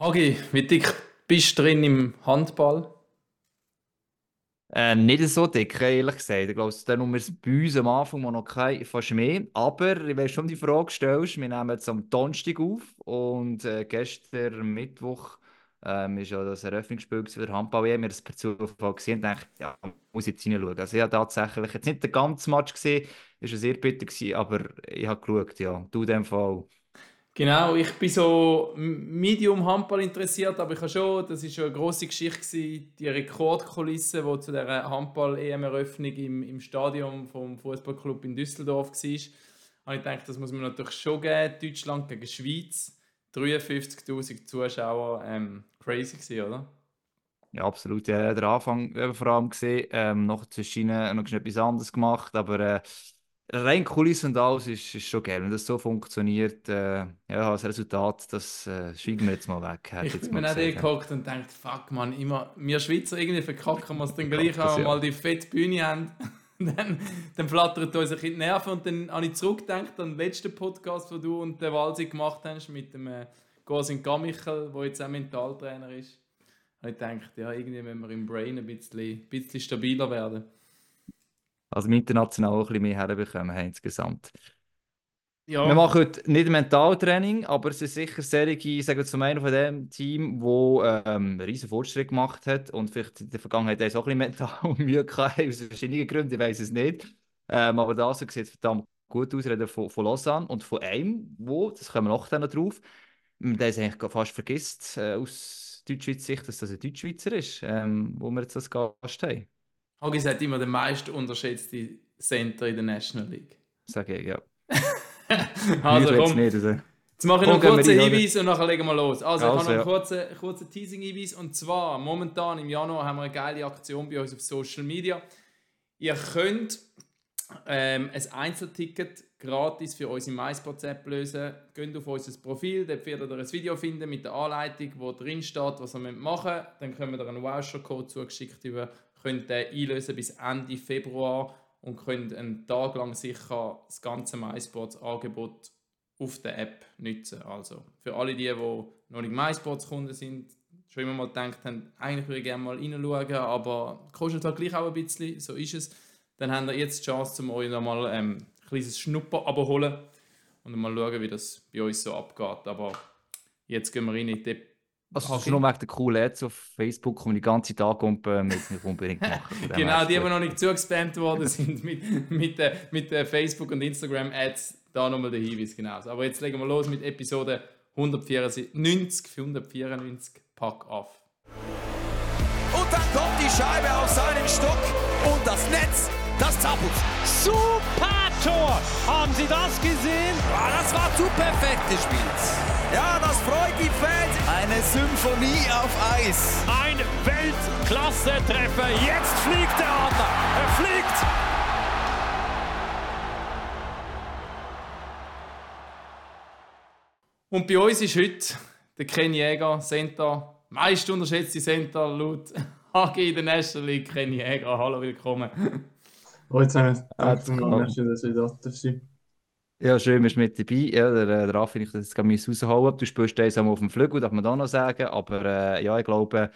Hagi, wie dick bist du drin im Handball? Äh, nicht so dick, ehrlich gesagt. Ich glaube, es dann wir bei uns am Anfang noch kein, fast mehr. Aber ich weiß schon, die Frage stellst. Wir nehmen jetzt am Donnerstag auf und äh, gestern Mittwoch ähm, ist ja das Eröffnungsspiel für Handball. Ich habe mir das per Zufall gesehen und dachte, ja, muss jetzt hineinschauen. Also ich habe tatsächlich jetzt nicht den ganzen Match gesehen, ist ja sehr bitter aber ich habe geschaut, ja. Du in dem Fall. Genau, ich bin so medium Handball interessiert, aber ich habe schon, das ist schon eine grosse Geschichte die Rekordkulisse, die zu der Handball-EM-Eröffnung im, im Stadion vom Fußballclub in Düsseldorf war. Und ich denke, das muss man natürlich schon geben. Deutschland gegen Schweiz, 53.000 Zuschauer, ähm, crazy gewesen, oder? Ja, absolut. Ja, der Anfang vor allem gesehen, ähm, noch zwischen noch etwas anderes gemacht, aber äh, rein Kulisse und alles ist, ist schon geil. Wenn das so funktioniert, äh, ja, als Resultat, das äh, schweigen wir jetzt mal weg. Ich bin mir geguckt und denkt, fuck man, immer, wir Schweizer irgendwie verkacken wir es dann gleich, wenn wir mal die fette Bühne haben. dann, dann flattert uns ein bisschen die Nerven und dann habe ich zurückgedacht an den letzten Podcast, den du und der Walsi gemacht hast mit dem äh, Gosin Gamichel, der jetzt auch Mentaltrainer ist. Und ich gedacht, ja, irgendwie müssen wir im Brain ein bisschen, ein bisschen stabiler werden. Also international auch ein bisschen mehr herbekommen insgesamt. Ja. Wir machen heute nicht Mentaltraining, aber es ist sicher Serie, ich sage zum einen von dem Team, wo ähm, riesen Fortschritt gemacht hat und vielleicht in der Vergangenheit auch ein bisschen mental Mühe gehabt, aus verschiedenen Gründen, ich weiß es nicht. Ähm, aber das sieht verdammt gut aus, reden von, von Lausanne und von einem, wo, das kommen wir noch dann drauf, der es eigentlich fast vergisst, äh, aus Deutschschweizer Sicht, dass das ein Deutschschweizer ist, ähm, wo wir jetzt als Gast haben. Hogis hat immer den meist unterschätzten Center in der National League. Sag ich, ja. also komm, nicht, also. jetzt mache ich noch einen kurzen Hinweis und nachher legen wir los. Also, also ich habe noch einen kurzen, kurzen Teasing-Hinweis und zwar, momentan im Januar haben wir eine geile Aktion bei uns auf Social Media. Ihr könnt ähm, ein Einzelticket gratis für unsere MySports-App lösen. Geht auf unser Profil, dort werdet ihr ein Video finden mit der Anleitung, wo drin steht, was ihr machen müsst. Dann können wir einen Voucher-Code zugeschickt über könnt den einlösen bis Ende Februar und könnt einen Tag lang sicher das ganze MySports-Angebot auf der App nutzen. Also für alle die, die noch nicht MySports-Kunden sind, schon immer mal gedacht haben, eigentlich würde ich gerne mal reinschauen, aber kostet halt gleich auch ein bisschen, so ist es. Dann habt ihr jetzt die Chance, um euch nochmal ähm, ein kleines Schnupper abzuholen und mal schauen, wie das bei uns so abgeht. Aber jetzt gehen wir rein in die also okay. nur wegen der coolen Ads auf Facebook und die ganze Tag und äh, mit mir unbedingt machen. genau, die, die noch nicht zugespammt worden sind mit, mit, äh, mit äh, Facebook und Instagram Ads, da nochmal der Hinweis genau. Aber jetzt legen wir los mit Episode 194, 194, Pack auf. Und dann kommt die Scheibe auf seinen Stock und das Netz, das zappelt. Super Tor! Haben Sie das gesehen? Ja, das war zu perfekt gespielt. Ja, das freut die Fans. Eine Symphonie auf Eis. Ein Weltklasse-Treffer. Jetzt fliegt der Adler. Er fliegt. Und bei uns ist heute der Ken Jäger, Center, meist unterschätzte Center laut HG in der National League. Ken Jäger, hallo, willkommen. Hallo zusammen, danke, dass ihr da seid. Ja, schön, bist du mit dabei. Ja, der, der Raffi, ich das jetzt gerade rausholen. Du spielst das auf dem Flügel, darf man da noch sagen. Aber äh, ja, ich glaube,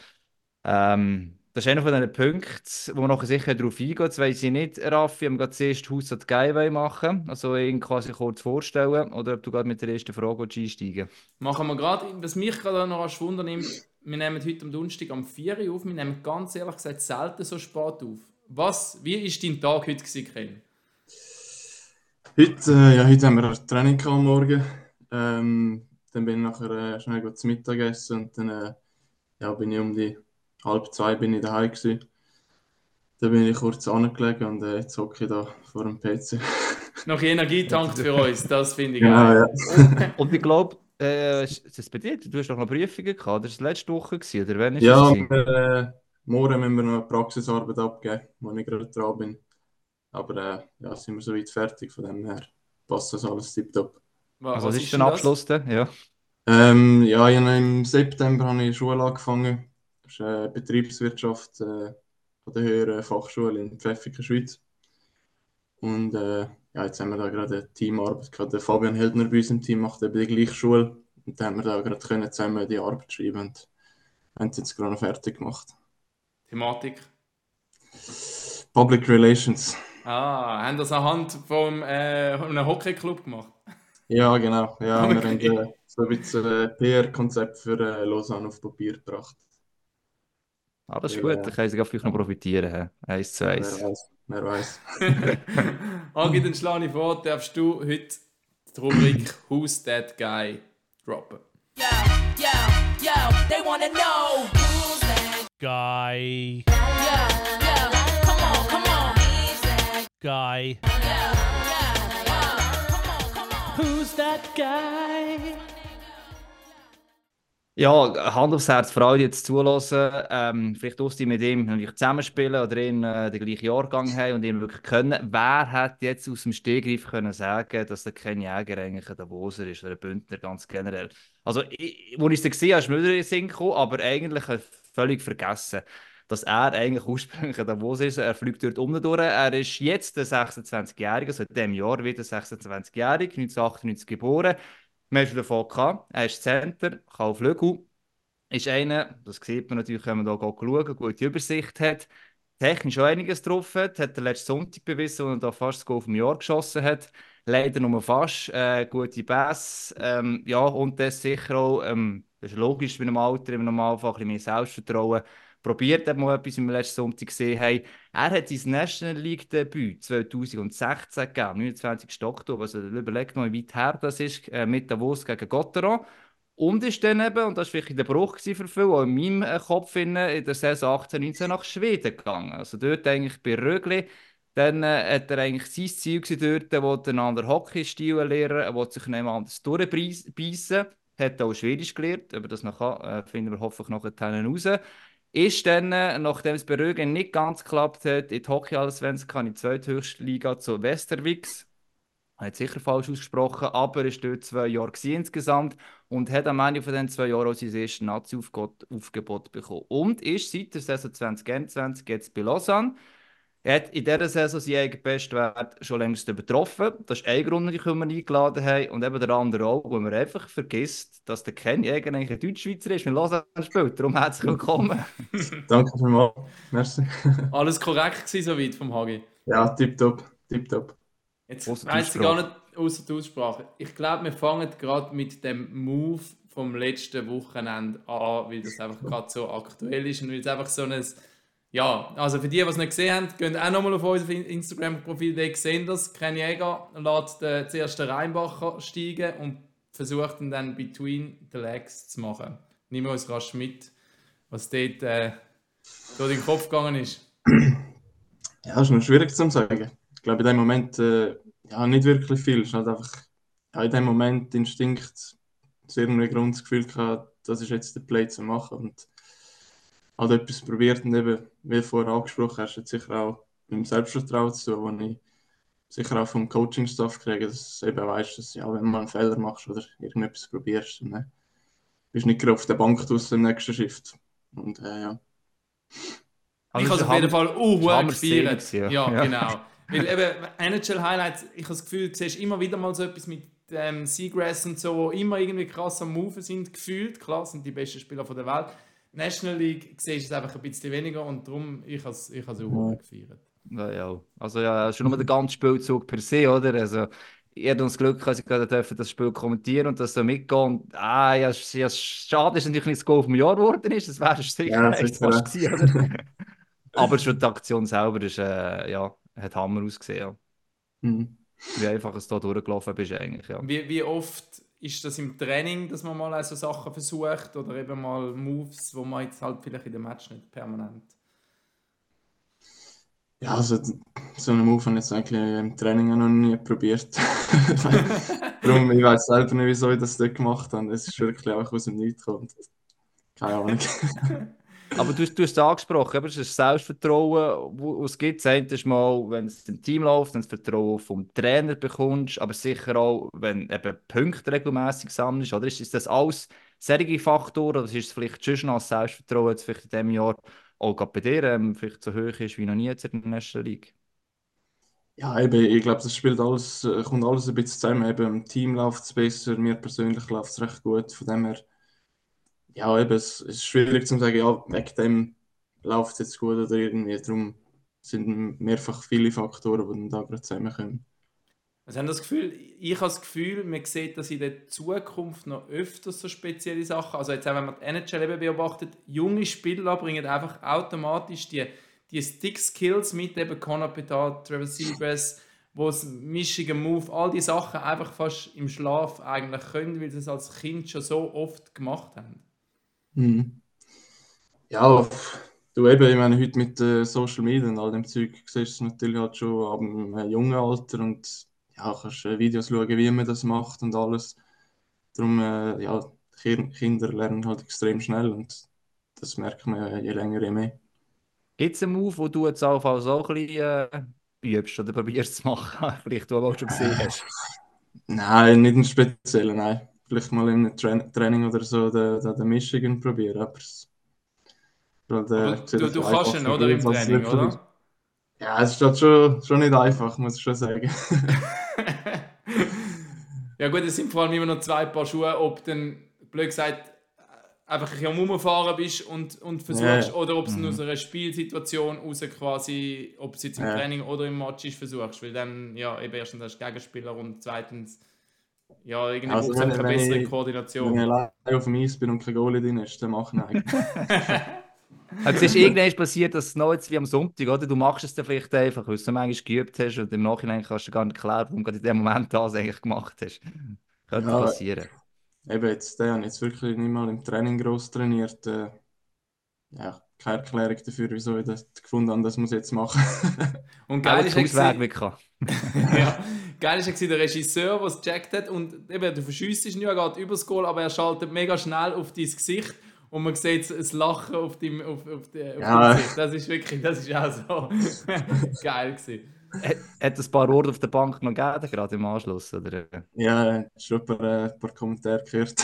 ähm, das ist einer von den Punkten, wo man nachher sicher darauf eingeht. Jetzt weiss ich nicht, Raffi, ob wir gerade zuerst Haus und Geil machen Also ihn quasi kurz vorstellen oder ob du gerade mit der ersten Frage einsteigen Machen wir gerade, was mich gerade noch als Wunder nimmt, wir nehmen heute am Donnerstag am 4 Uhr auf. Wir nehmen ganz ehrlich gesagt selten so spät auf. Was, wie war dein Tag heute, Ken? Heute, äh, ja, heute haben wir ein Training am Morgen. Ähm, dann bin ich nachher äh, schnell gut zum Mittagessen und dann äh, ja, bin ich um die halb zwei bin ich daheim gewesen. Dann bin ich kurz angelegt und äh, jetzt hocke ich da vor dem PC. Noch Energie tankt für uns, das finde ich genau, ja. Und ich glaube, äh, ist das bei dir? Du hast doch noch Prüfungen gehabt, das war letzte Woche gewesen, oder wann ist Ja, morgen müssen wir noch eine Praxisarbeit abgeben, wo ich gerade dran bin. Aber äh, ja, sind wir soweit fertig, von dem her passt das alles tiptop. Also, was ist der Abschluss denn? Ja. Ähm, ja, im September habe ich Schule angefangen. Das ist äh, Betriebswirtschaft äh, von der Höheren Fachschule in Pfäffiken, Schweiz. Und äh, ja, jetzt haben wir da gerade eine Teamarbeit gehabt. Der Fabian Heldner bei uns im Team macht eben die gleiche Schule. Und dann haben wir da gerade können zusammen die Arbeit schreiben und haben es jetzt gerade noch fertig gemacht. Thematik? Public Relations. Ah, haben das anhand von äh, einem Hockeyclub gemacht? Ja, genau. Ja, okay. wir haben äh, so ein bisschen ein PR-Konzept für äh, Lausanne auf Papier gebracht. Ah, das ist gut, da können sie vielleicht noch profitieren. Eins zu eins. Wer weiß. Agi, dann schlage ich vor, darfst du heute die Rubrik Who's That Guy droppen. Yo, yo, yo, they wanna know guy. Yo, yo, come on, come on. Guy? On, come on. Who's that guy? Ja, Hand aufs Herz, Freude jetzt zulassen. Ähm, vielleicht aus die mit ihm natürlich zusammenspielen oder ihn äh, den gleichen Jahrgang haben und ihn wirklich können. Wer hat jetzt aus dem Stegreif können sagen, dass der kein Jäger eigentlich ein Davoser ist oder ein Bündner ganz generell? Also, ich, wo ich es gesehen habe, ist mir wieder in den Sinn gekommen, aber eigentlich völlig vergessen, dass er eigentlich ursprünglich ein Davos ist. Er fliegt dort um durch. Er ist jetzt der 26-Jährige, seit diesem Jahr wieder 26-jährig, 1998 geboren wir haben davon gehabt, er ist Center, auf Flügel, ist einer, das sieht man natürlich, wenn man hier schauen, gute Übersicht hat, technisch auch einiges drauf hat, hat der letzten Sonntag bewiesen, als er da fast das Goal vom Jahr geschossen hat. Leider nur fast, äh, gute Bass, ähm, ja, und das sicher auch, ähm, das ist logisch bei einem Alter, im Normalfall ein bisschen mehr Selbstvertrauen, probiert hat, mal etwas im letzten Sonntag gesehen haben. Er hat sein National League Debüt 2016 gegeben, 29. Oktober, also überlegt mal, wie weit her das ist, äh, mit Davos gegen Gotteron. Und ist dann eben, und das war wirklich der Bruch für viele, auch in meinem äh, Kopf, in, der Saison 18, 19 nach Schweden gegangen. Also dort eigentlich bei Rögli. Dann äh, hat er eigentlich sein Ziel dort, wo er einen anderen Hockeystil lernen, er will sich nicht anders durchbeissen. Hat auch Schwedisch gelernt, aber das noch äh, finden wir hoffentlich noch raus. Ist dann, äh, nachdem es bei nicht ganz geklappt hat, in die Hockey Allsvenskan in die zweithöchste Liga zu Westerwix. Hat sicher falsch ausgesprochen, aber ist dort zwei Jahre insgesamt und hat am Ende von diesen zwei Jahren auch sein erstes Nazi-Aufgebot bekommen. Und ist seit der Saison 2021 jetzt bei Lausanne er hat in dieser Saison seinen eigenen Bestwert schon längst übertroffen. Das ist ein Grund, warum wir ihn eingeladen haben. Und eben der andere auch, wo man einfach vergisst, dass der Ken Jäger eigentlich ein Deutschschweizer ist, wenn Lausanne spielt. Darum herzlich willkommen. Danke vielmals. Merci. Alles korrekt gewesen, soweit vom Hagi? Ja, tipptopp. Tipptopp. Jetzt weiß ich gar nicht außer der Aussprache. Ich glaube, wir fangen gerade mit dem Move vom letzten Wochenende an, weil das einfach gerade so aktuell ist und weil es einfach so ein ja, also für die, die es nicht gesehen haben, gehen auch nochmal auf unser Instagram-Profil, da sehen das. Ken Jäger lässt den zuerst Rheinbacher steigen und versucht ihn dann between the legs zu machen. Nimm uns rasch mit, was dort äh, durch den Kopf gegangen ist. Ja, das ist noch schwierig zu sagen. Ich glaube, in dem Moment äh, ja, nicht wirklich viel. Es ist einfach ja, in dem Moment Instinkt, sehr irgendwie Grundgefühl gehabt, das ist jetzt der Play zu machen. Und halt etwas probiert und eben, wie vorher angesprochen hast, hat sicher auch mit dem Selbstvertrauen zu tun, ich sicher auch vom Coaching-Staff kriege, dass du eben weißt, dass ja, wenn du mal einen Fehler machst oder irgendetwas probierst, dann äh, bist du nicht gerade auf der Bank aus im nächsten Shift. Und äh, ja. Also ich habe auf jeden Fall uh, gefeiert. Ja. ja, genau. Weil eben NHL-Highlights, ich habe das Gefühl, du siehst immer wieder mal so etwas mit ähm, Seagrass und so, wo immer irgendwie krass am Move sind, gefühlt. Klar, sind die besten Spieler der Welt. National League siehst du es einfach ein bisschen weniger und darum ich habe es ich auch ja. gefeiert. Ja, ja. Also ja, schon nur der ganze Spielzug per se, oder? Also ich hatte das Glück, dass ich gerade dürfen das Spiel kommentieren und das so mitgehen. Und, ah, ja, ja, schade ist natürlich nicht das Goal vom Jahr geworden ist, das wäre sicher ja, echt fast gewesen, oder? Aber schon die Aktion selber ist, äh, ja, hat Hammer ausgesehen. Ja. Mhm. Wie einfach es da durchgelaufen bist eigentlich, ja. Wie, wie oft ist das im Training, dass man mal so Sachen versucht oder eben mal Moves, wo man jetzt halt vielleicht in dem Match nicht permanent. Ja, also so einen Move habe ich jetzt eigentlich im Training noch nie probiert. Darum, ich weiß selber nicht, wieso ich das dort gemacht habe. Es ist wirklich auch aus dem Nichts gekommen. Keine Ahnung. Aber du, du hast es angesprochen, aber es ist Selbstvertrauen, wo es gibt. Das ist mal, wenn es im Team läuft, wenn du das Vertrauen vom Trainer bekommst, aber sicher auch, wenn eben Punkte regelmäßig sammelst. Oder ist, ist das alles solche Faktoren oder ist es vielleicht schon als Selbstvertrauen jetzt vielleicht in diesem Jahr auch bei dir ähm, vielleicht so hoch ist wie noch nie jetzt in der National League? Ja, eben, ich glaube, das spielt alles, äh, kommt alles ein bisschen zusammen. Eben, im Team läuft es besser, mir persönlich läuft es recht gut. Von dem her, ja, eben, es, ist schwierig zu sagen, ja, wegen dem läuft es jetzt gut oder irgendwie. Darum sind mehrfach viele Faktoren, die dann da gerade zusammenkommen. Also haben das Gefühl, ich habe das Gefühl, man sieht dass in der Zukunft noch öfters so spezielle Sachen. Also jetzt auch wenn man die NHL eben beobachtet, junge Spieler bringen einfach automatisch die, die Stick-Skills mit, eben Conor Bedard, Trevor Seagrass, wo es Michigan Move, all die Sachen einfach fast im Schlaf eigentlich können, weil sie es als Kind schon so oft gemacht haben. Mhm. Ja, du eben, ich meine, heute mit äh, Social Media und all dem Zeug siehst du es natürlich halt schon ab einem jungen Alter und ja, kannst äh, Videos schauen, wie man das macht und alles. Darum, äh, ja, Kinder lernen halt extrem schnell und das merkt man je länger, je mehr. Gibt es einen Move, wo du jetzt auch, auch ein bisschen äh, übst oder probierst zu machen? Vielleicht du auch schon gesehen hast. Nein, nicht einen speziellen, nein. Vielleicht mal in einem Tra Training oder so den, den, den Michigan probieren. Aber, aber du, du kannst ihn, oder? Im Training, oder? Ja, es ist halt schon, schon nicht einfach, muss ich schon sagen. ja gut, es sind vor allem immer noch zwei Paar Schuhe, ob dann, blöd gesagt, einfach ein bisschen Rumfahren bist und, und versuchst, ja. oder ob es mhm. aus einer Spielsituation raus quasi, ob es jetzt im ja. Training oder im Match ist, versuchst, weil dann, ja, eben erstens hast du Gegenspieler und zweitens, ja, irgendwie also braucht es eine bessere ich, Koordination. Wenn ich allein auf dem Eis bin und kein Goalie drin ist, dann mach ich eigentlich. Also es ist irgendwann passiert, dass es noch jetzt wie am Sonntag, oder? Du machst es dann vielleicht einfach, weil du so manchmal geübt hast und im Nachhinein kannst du gar nicht klar, warum du in dem Moment das eigentlich gemacht hast. Könnte ja, passieren. Eben, jetzt, der habe jetzt wirklich nicht mal im Training groß trainiert. Äh, ja, keine Erklärung dafür, wieso ich das gefunden habe, das muss ich jetzt machen. und geil ist ja, ja, geil ist ja der Regisseur, der es gecheckt hat und eben, du verschießt ihn ja gerade übers Goal, aber er schaltet mega schnell auf dein Gesicht und man sieht das Lachen auf dem, auf, auf, auf ja. Gesicht. Das ist wirklich, das ist auch so geil gewesen. Hat es ein paar Worte auf der Bank noch gegeben, gerade im Anschluss? Oder? Ja, schon ein paar, äh, ein paar Kommentare gehört.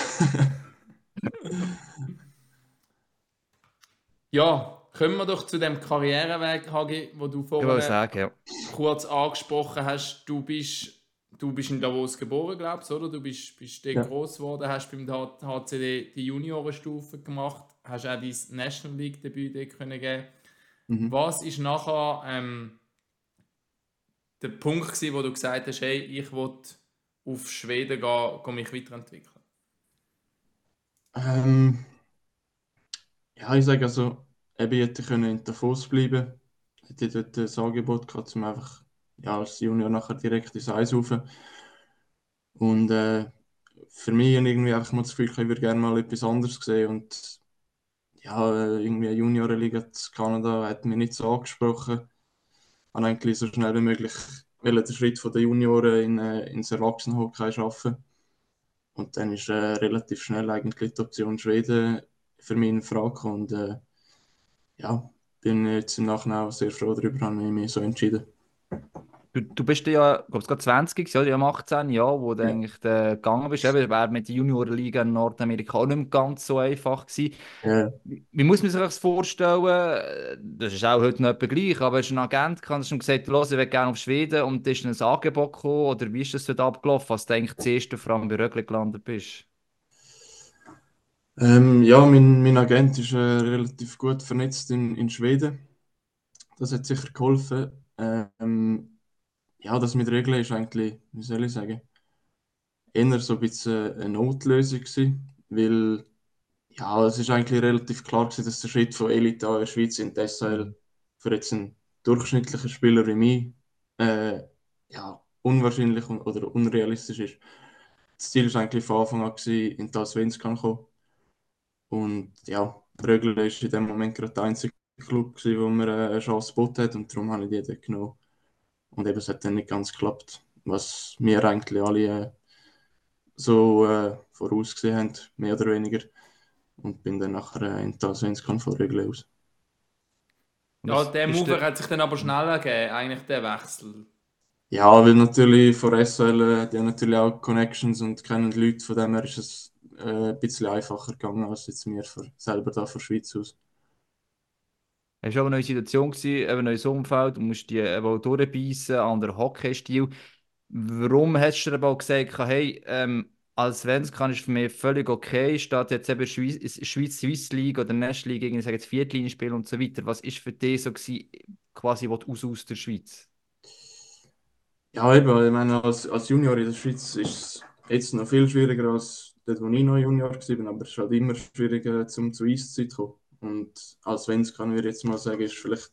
ja, kommen wir doch zu dem Karriereweg, Hagi, wo du vorher sagen, ja. kurz angesprochen hast. Du bist du bist in Davos geboren, glaubst du, oder? Du bist, bist ja. groß geworden, hast beim HCD die Juniorenstufe gemacht, hast auch dein National League Debüt können geben. Mhm. Was ist nachher ähm, der Punkt gewesen, wo du gesagt hast, hey, ich will auf Schweden gehen, gehen mich weiterentwickeln? Ähm, ja, ich sage also, eben hätte ich in Davos bleiben, hätte dort ein Angebot gehabt, um einfach ja, als Junior nachher direkt ins Eis rauf. Und äh, für mich irgendwie einfach mal das Gefühl, ich würde gerne mal etwas anderes sehen. Und ja, irgendwie eine Juniorenliga in Kanada hat mich nicht so angesprochen. Ich wollte eigentlich so schnell wie möglich den Schritt von den Junioren in, äh, ins Erwachsenenhockey schaffen. Und dann ist äh, relativ schnell eigentlich die Option Schweden für mich in Frage. Und äh, ja, bin jetzt im Nachhinein auch sehr froh darüber, habe ich mich so entschieden. Du, du bist ja, glaube ich, gerade 20, ja, ja 18 Jahre, wo du ja. eigentlich äh, gegangen bist. Eben, wäre mit der Juniorenliga in Nordamerika auch nicht ganz so einfach gewesen. Ja. Wie muss man sich das vorstellen? Das ist auch heute nicht gleich, aber du einen Agent hast schon gesagt, los, ich will gerne auf Schweden und ist ein Angebot gekommen? Oder wie ist das dort abgelaufen, als du eigentlich zuerst vor allem bei Rögle gelandet bist? Ähm, ja, mein, mein Agent ist äh, relativ gut vernetzt in, in Schweden. Das hat sicher geholfen. Ähm, ja, das mit Regeln ist eigentlich, wie soll ich sagen, eher so ein bisschen eine Notlösung gewesen, weil ja, es ist eigentlich relativ klar gewesen, dass der Schritt von Elite in der Schweiz in die SHL für jetzt einen durchschnittlichen Spieler wie mich äh, ja, unwahrscheinlich oder unrealistisch ist. Das Ziel war eigentlich von Anfang an, gewesen, in das Svenskan kommen. Und ja, Rögle ist in dem Moment gerade der einzige Club, gewesen, wo man eine Chance geboten hat und darum habe ich die dort genommen. Und eben, es hat dann nicht ganz geklappt, was wir eigentlich alle äh, so äh, vorausgesehen haben, mehr oder weniger. Und bin dann nachher äh, in Taswenskan von Rögle aus. Ja, der Mover hat sich dann aber schneller gegeben, eigentlich der Wechsel. Ja, weil natürlich von SL, äh, die haben natürlich auch Connections und kennen Leute, von dem her ist es äh, ein bisschen einfacher gegangen als jetzt mir für, selber da von der Schweiz aus. Es war auch eine neue Situation, gewesen, ein neues Umfeld, du musst die eben durchbeissen, anderer Hockeystil. Warum hast du aber auch gesagt, hey, ähm, als Svenska ist für mich völlig okay, statt jetzt eben Schweiz, Schweiz Swiss League oder National League, ich sage jetzt Viertlinie und so weiter. Was ist für dich so gewesen, quasi was aus, aus der Schweiz? Ja, eben, ich meine, als, als Junior in der Schweiz ist es jetzt noch viel schwieriger als dort, wo ich noch Junior war, aber es ist halt immer schwieriger, zum zu Eiszeit zu kommen. Und als Svenska kann ich jetzt mal sagen, ist vielleicht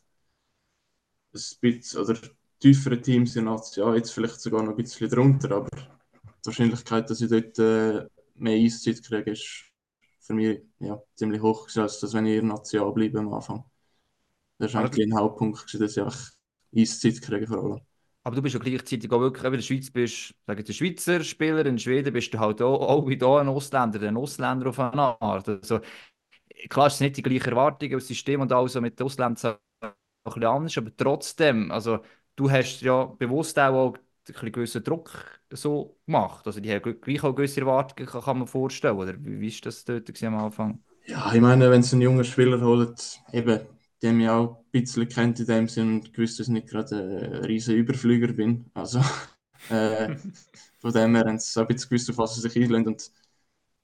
ein bisschen, oder tiefere Teams in ja, jetzt vielleicht sogar noch ein bisschen drunter, aber die Wahrscheinlichkeit, dass ich dort äh, mehr Eiszeit kriege, ist für mich ja, ziemlich hoch, als dass wenn ich in Nation bleibe am Anfang. Das war eigentlich ein Hauptpunkt, dass ich Eiszeit kriege vor allem. Aber du bist ja gleichzeitig auch wirklich, wenn du in der Schweiz bist, sagen der Schweizer Spieler, in Schweden bist du halt auch, auch wie hier ein Ausländer, ein Ausländer auf eine Art. Also, klar, es sind nicht die gleichen Erwartungen, das System und alles mit den Ausländern ein bisschen anders, aber trotzdem, also du hast ja bewusst auch ein gewissen Druck so gemacht. Also die haben gleich auch gewisse Erwartungen, kann man vorstellen. Oder wie war das dort am Anfang? Ja, ich meine, wenn es einen jungen Spieler holt, eben, die mich auch ein bisschen kennt in dem Sinn und gewusst, dass ich nicht gerade ein riesiger Überflüger bin. Also äh, von dem her haben sie ein bisschen gewusst, auf was sie sich einlösen und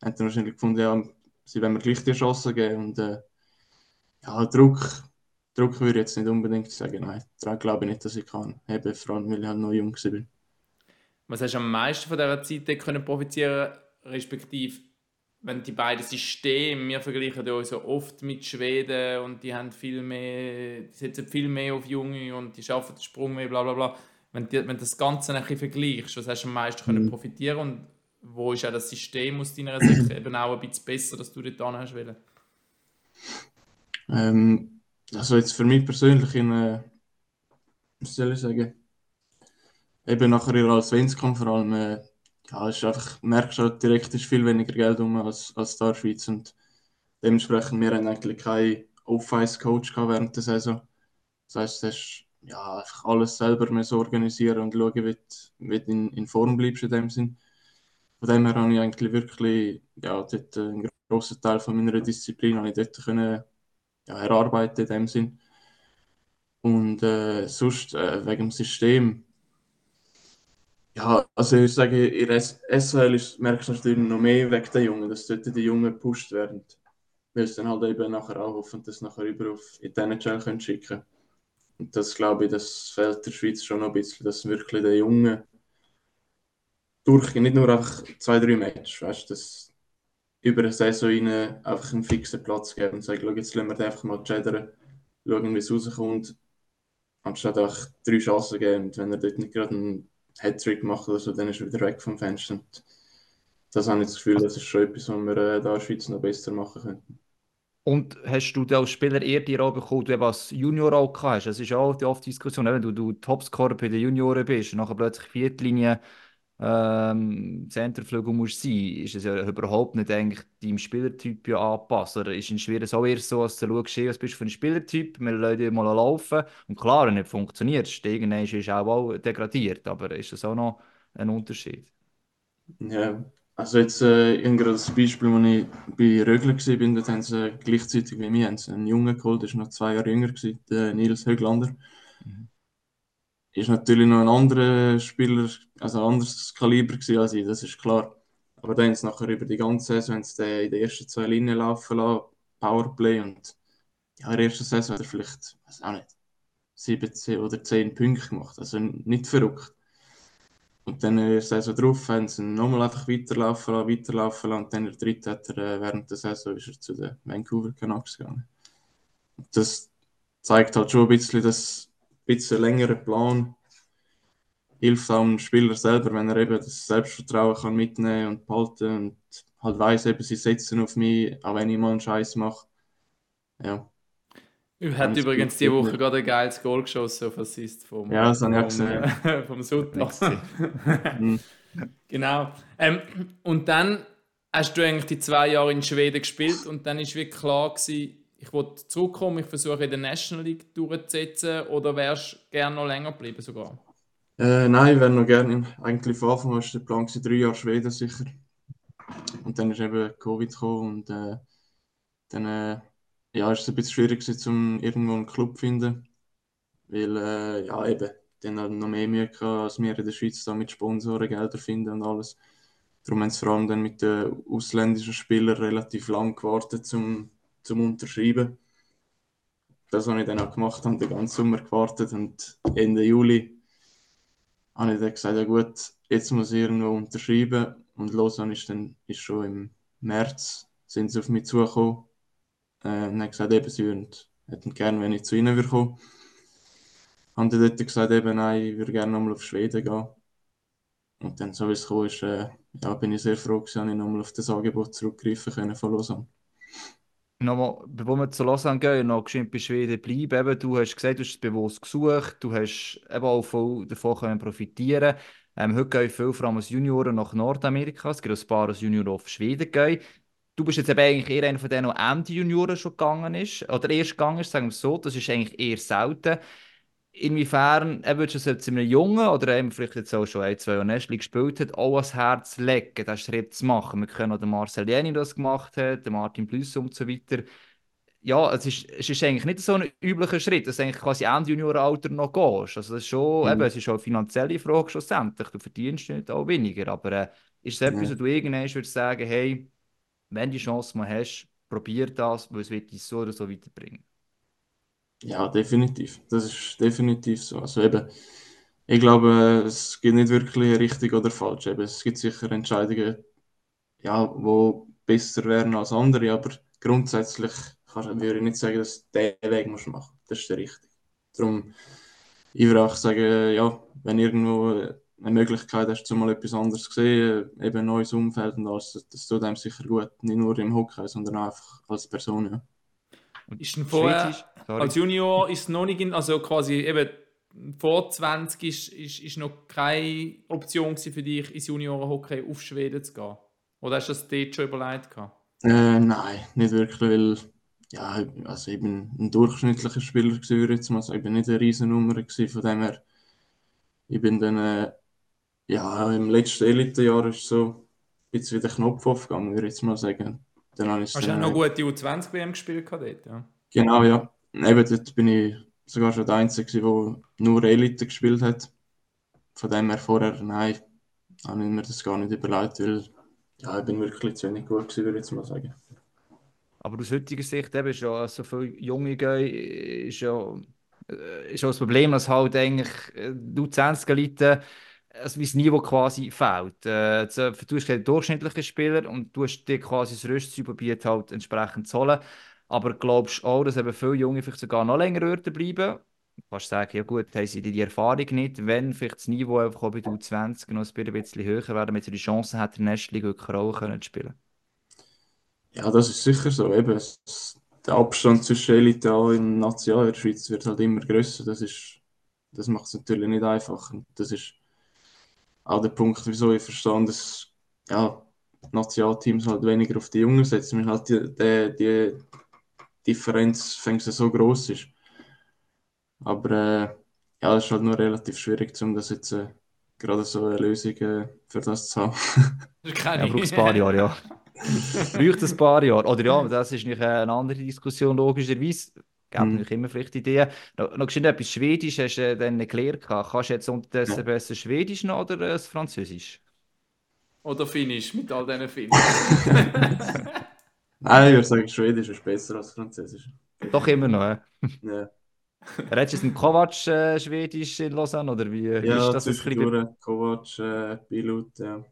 haben dann wahrscheinlich gefunden, ja, sie wollen mir gleich die Chance geben und äh, ja, Druck, Druck würde ich jetzt nicht unbedingt sagen, nein, daran glaube ich nicht, dass ich kann, eben vor allem, weil ich halt noch jung bin. Was hast du am meisten von dieser Zeit können profitieren respektive wenn die beiden Systeme, wir vergleichen ja so oft mit Schweden und die haben viel mehr, die setzen viel mehr auf Junge und die schaffen den Sprung mehr, bla bla bla. Wenn, die, wenn das Ganze ein bisschen vergleichst, was hast du am meisten mhm. können profitieren und wo ist auch das System aus deiner Sicht eben auch ein bisschen besser, dass du dort hast wollen? Ähm, also jetzt für mich persönlich in, äh, was soll ich sagen, eben nachher als Svenskan vor allem, äh, ja, ist einfach, merkst du direkt, ist viel weniger Geld um als, als da in der Schweiz und dementsprechend, wir haben eigentlich keinen Off-Ice-Coach während der Saison. Das heisst, du hast ja, einfach alles selber müssen organisieren und schauen, wie, wie du in, in Form bleibst in dem Sinn. Von dem her habe ich eigentlich wirklich ja, dort einen grossen Teil von meiner Disziplin habe ich dort können, ja, erarbeiten in dem Sinn. Und äh, sonst äh, wegen dem System ja, also ich sage, in der SHL ist, merkst du natürlich noch mehr wegen der Jungen, dass dort die Jungen gepusht werden. Weil sie dann halt eben nachher auch hoffen, dass nachher über auf in die NHL können schicken Und das glaube ich, das fehlt der Schweiz schon noch ein bisschen, dass wirklich die Jungen durchgehen, nicht nur einfach zwei, drei Matches, weißt du, über eine Saison ihnen einfach einen fixen Platz geben und sagen, jetzt lassen wir den einfach mal chattern, schauen, wie es rauskommt, anstatt einfach drei Chancen geben. Und wenn er dort nicht gerade einen Hattrick machen oder so, dann ist er wieder weg vom Fenster. Und das habe ich das Gefühl, das ist schon etwas, was wir äh, da in der Schweiz noch besser machen könnten. Und hast du als Spieler eher die Rolle bekommen, du als Junior auch gehabt hast? Das ist auch die oft Diskussion, wenn du, du Topscorer bei den Junioren bist und nachher plötzlich Viertlinie ähm, Centerflügel musst sein, ist es ja überhaupt nicht eigentlich deinem Spielertyp ja angepasst. Oder ist in Schweden auch eher so, dass du schaust, was bist du für ein Spielertyp, wir lassen dich mal laufen. Und klar, wenn nicht funktioniert, irgendwann ist es auch, degradiert, aber ist das auch noch ein Unterschied? Ja, also jetzt äh, gerade das Beispiel, als ich bei Rögler war, dort haben sie gleichzeitig wie mir einen Jungen geholt, der war noch zwei Jahre jünger, gewesen, der Nils Höglander. Mhm ist natürlich noch ein anderer Spieler, also ein anderes Kaliber als ich, das ist klar. Aber dann sie nachher über die ganze Saison haben sie in den ersten zwei Linien laufen lassen, Powerplay und ja, in der ersten Saison hat er vielleicht, weiß auch nicht, 17 oder 10 Punkte gemacht, also nicht verrückt. Und dann in der Saison drauf haben sie ihn nochmal einfach weiterlaufen lassen, weiterlaufen lassen und dann der dritten hat er, äh, während der Saison ist er zu den Vancouver Canucks gegangen. Und das zeigt halt schon ein bisschen, dass bisschen längeren Plan hilft auch dem Spieler selber, wenn er eben das Selbstvertrauen kann mitnehmen und behalten und halt weiß, eben, sie setzen auf mich, auch wenn ich mal einen Scheiß mache. Ja. Er hat übrigens diese Woche gerade ein geiles Goal geschossen auf Assist vom, ja, das habe ich auch gesehen. Äh, vom Sutter. Mhm. genau. Ähm, und dann hast du eigentlich die zwei Jahre in Schweden gespielt und dann ist wirklich klar gewesen, ich wollte zurückkommen, ich versuche in der National League durchzusetzen oder wärst du gerne noch länger geblieben sogar? Äh, nein, ich wäre noch gerne, eigentlich von Anfang an der Plan drei Jahre Schweden sicher. Und dann ist eben Covid gekommen und äh, dann äh, ja, ist es ein bisschen schwierig gewesen, um irgendwo einen Club zu finden. Weil, äh, ja, eben, die haben noch mehr Mühe gehabt, als wir in der Schweiz da mit Sponsoren Gelder finden und alles. Darum haben sie vor allem dann mit den ausländischen Spielern relativ lang gewartet, zum, zum Unterschreiben. Das habe ich dann auch gemacht, habe den ganzen Sommer gewartet und Ende Juli habe ich dann gesagt, ja gut, jetzt muss ich irgendwo unterschreiben. Und Lausanne ist dann ist schon im März sind sie auf mich zugekommen äh, und haben gesagt, eben, sie würden, hätten gerne, wenn ich zu ihnen würde kommen. Haben die dort gesagt, eben, nein, ich würde gerne nochmal auf Schweden gehen. Und dann, so wie es kam, ist, äh, ja, bin ich sehr froh, dass ich nochmal auf das Angebot zurückgreifen können von Lausanne. Nochmal, bevor wir zu Lausanne gehen, noch geschwind bei Schweden bleiben. Eben, du hast gesagt, du hast es bewusst gesucht, du hast eben auch voll davon können profitieren ähm, Heute gehen viele, vor allem als Junioren, nach Nordamerika. Es gibt ein paar als Junioren auf Schweden gehen. Du bist jetzt eben eigentlich eher einer von denen, der Ende Junioren schon gegangen ist, oder erst gegangen ist, sagen wir so. Das ist eigentlich eher selten. Inwiefern er würdest du es einem Jungen oder einem vielleicht jetzt auch schon ein, zwei Jahre Nestli gespielt hat, auch ans Herz legen, diesen Schritt zu machen? Wir können auch den Marcel Jenny das gemacht hat, den Martin Plüss und so weiter. Ja, es ist, es ist eigentlich nicht so ein üblicher Schritt, dass du eigentlich quasi Ende Juniorenalter noch gehst. Also das ist schon, mhm. eben, es ist auch eine finanzielle Frage schlussendlich. Du verdienst nicht auch weniger, aber äh, ist es etwas, mhm. wo du irgendwann würdest sagen, hey, wenn du die Chance mal hast, probier das, weil es wird dich so oder so weiterbringen. Ja, definitiv. Das ist definitiv so. Also eben, ich glaube, es gibt nicht wirklich richtig oder falsch. Eben, es gibt sicher Entscheidungen, ja, wo besser wären als andere, aber grundsätzlich kann, würde ich nicht sagen, dass diesen Weg musst machen Das ist der richtige. Darum, ich würde auch sagen, ja, wenn irgendwo eine Möglichkeit hast, mal etwas anderes zu sehen, eben ein neues Umfeld und alles, das tut einem sicher gut. Nicht nur im Hockey, sondern auch einfach als Person. Ja. Ist denn vorher, als Junior ist noch nicht, in, also quasi eben vor 20 ist, ist, ist noch keine Option für dich, ins Junioren-Hockey auf Schweden zu gehen? Oder hast du das dort schon überlegt? Äh, nein, nicht wirklich, weil ja, also ich bin ein durchschnittlicher Spieler gewesen, jetzt mal sagen. Ich bin nicht eine Riesennummer gewesen, von dem her ich bin dann äh, ja, im letzten Elite-Jahr ist so ein bisschen wieder Knopf aufgegangen, würde ich jetzt mal sagen. Dann habe ich Hast du auch noch gute U20-WM gespielt dort, ja? Genau, ja. Eben, dort bin ich sogar schon der Einzige, der nur Elite gespielt hat. Von dem her vorher, nein, habe ich mir das gar nicht überlegt, weil ja, ich bin wirklich zu wenig gut gewesen, würde ich jetzt mal sagen. Aber aus heutiger Sicht eben ist ja so viele junge gehen, ist ja, äh, ist ja das Problem, dass halt eigentlich äh, du 20 Leute also das Niveau quasi fehlt. Äh, du hast einen durchschnittlichen Spieler und du hast dir quasi das probiert halt entsprechend zu holen. Aber glaubst du auch, dass eben viele Junge vielleicht sogar noch länger würden bleiben? Du kannst sagen, ja gut, haben sie die Erfahrung nicht, wenn vielleicht das Niveau einfach auch bei der U20 noch ein bisschen höher wäre, damit sie die Chance hätten, Nestliga wirklich Rolle können spielen. Ja, das ist sicher so. Eben, der Abstand zwischen Elite und National in der Schweiz wird halt immer grösser. Das, das macht es natürlich nicht einfach. Das ist auch der Punkt, wieso ich verstehe, dass ja, Nationalteams halt weniger auf die Jungen setzen, weil halt die, die, die Differenz fängt so groß ist. Aber äh, ja, es ist halt nur relativ schwierig, um das jetzt äh, gerade so eine Lösung äh, für das zu haben. ja, braucht ein paar Jahre, ja. braucht ein paar Jahre. Oder ja, das ist nicht eine andere Diskussion, logischerweise. Gibt mhm. natürlich immer vielleicht Ideen. Noch, noch etwas Schwedisch hast du dann gelernt. Kannst du jetzt unterdessen ja. besser Schwedisch noch oder äh, Französisch? Oder Finnisch mit all diesen Finnisch? Nein, ich würde sagen, Schwedisch ist besser als Französisch. Doch immer noch, ja. ja. Redest du in Kovac äh, Schwedisch in Lausanne oder wie ja, ist das? Ja, Kovac, äh, Pilot, ja.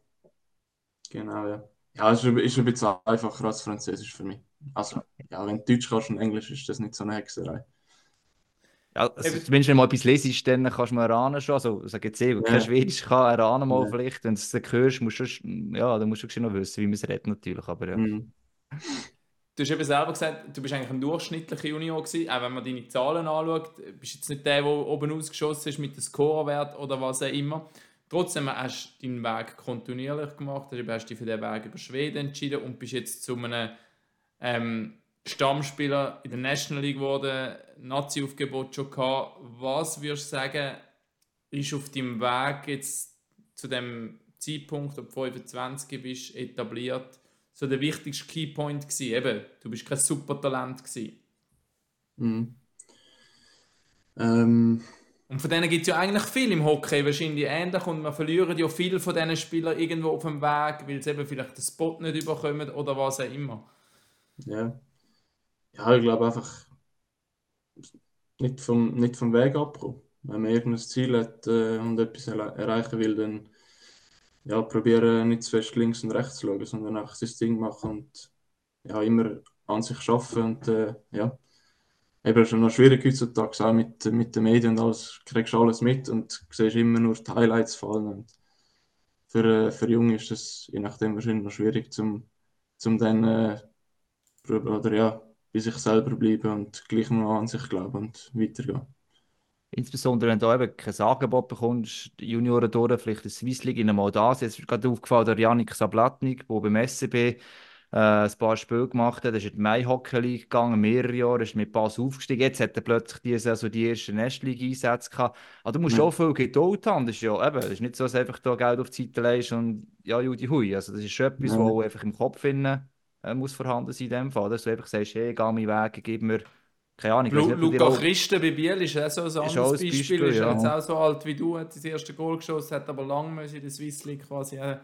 Genau, ja. Ja, es ist, ist ein bisschen einfacher als Französisch für mich. Also, ja, wenn du Deutsch kannst und Englisch, ist das nicht so eine Hexerei. Ja, also, zumindest wenn du mal etwas lesest, dann kannst du mal erahnen schon. Also, sag jetzt eh, wenn ja. kein Schwedisch kann, erahnen mal ja. vielleicht. Wenn du es dann hörst, musst du schon, ja, dann musst du schon noch wissen, wie man es redet natürlich, aber ja. Mhm. Du hast eben selber gesagt, du bist eigentlich ein durchschnittlicher Junior gewesen. Auch wenn man deine Zahlen anschaut, bist du jetzt nicht der, der oben ausgeschossen ist mit dem Scorewert oder was auch immer. Trotzdem hast du deinen Weg kontinuierlich gemacht, du hast dich für den Weg über Schweden entschieden und bist jetzt zu einem ähm, Stammspieler in der National League geworden, Nazi-Aufgebot schon gehabt. Was würdest du sagen, ist auf deinem Weg jetzt zu dem Zeitpunkt, ob du 25 bist, etabliert, so der wichtigste Keypoint gewesen? Eben, du bist kein Supertalent gewesen. Mhm. Ähm, und von denen gibt es ja eigentlich viel im Hockey, wahrscheinlich ähnlich. Und man verlieren ja viele von diesen Spielern irgendwo auf dem Weg, weil sie eben vielleicht den Spot nicht überkommen oder was auch immer. Ja. Ja, ich glaube einfach nicht vom, nicht vom Weg abkommen. Wenn man irgendein Ziel hat äh, und etwas erreichen will, dann ja, probieren nicht zu fest links und rechts zu schauen, sondern einfach sein Ding machen und ja, immer an sich arbeiten und äh, ja, eben schon noch schwierig heutzutage, auch mit, mit den Medien und alles, kriegst du alles mit und siehst immer nur die Highlights fallen und für, äh, für Junge ist das je nachdem wahrscheinlich noch schwierig, zum, zum dann äh, oder ja, bei sich selber bleiben und gleich noch an sich glauben und weitergehen. Insbesondere wenn du eben kein Angebot bekommst, Junioren durch, vielleicht eine Swiss League in einmal da. Jetzt ist gerade aufgefallen, der Janik Sablatnik, der beim SCB äh, ein paar Spiele gemacht hat. Er ist in die Mai Hockey League gegangen, mehrere Jahre, ist mit Pass aufgestiegen. Jetzt hat er plötzlich diese also die ersten Nestleague-Einsätze gehabt. Aber du musst ja. auch viel Geduld haben. Das ist ja eben, das ist nicht so, dass du einfach da Geld auf die Seite legst und ja, Judi Hui. Also das ist schon etwas, ja. was einfach im Kopf finden, äh, muss vorhanden sein in dem Fall. Dass du einfach sagst, hey, geh meinen Weg, gib mir keine Ahnung. Lu Luca Christen bei Biel ist auch so ein anderes ist Beispiel. Beispiel. Ist ja. jetzt auch so alt wie du, hat das erste Goal geschossen, hat aber lange in der Swiss League quasi äh,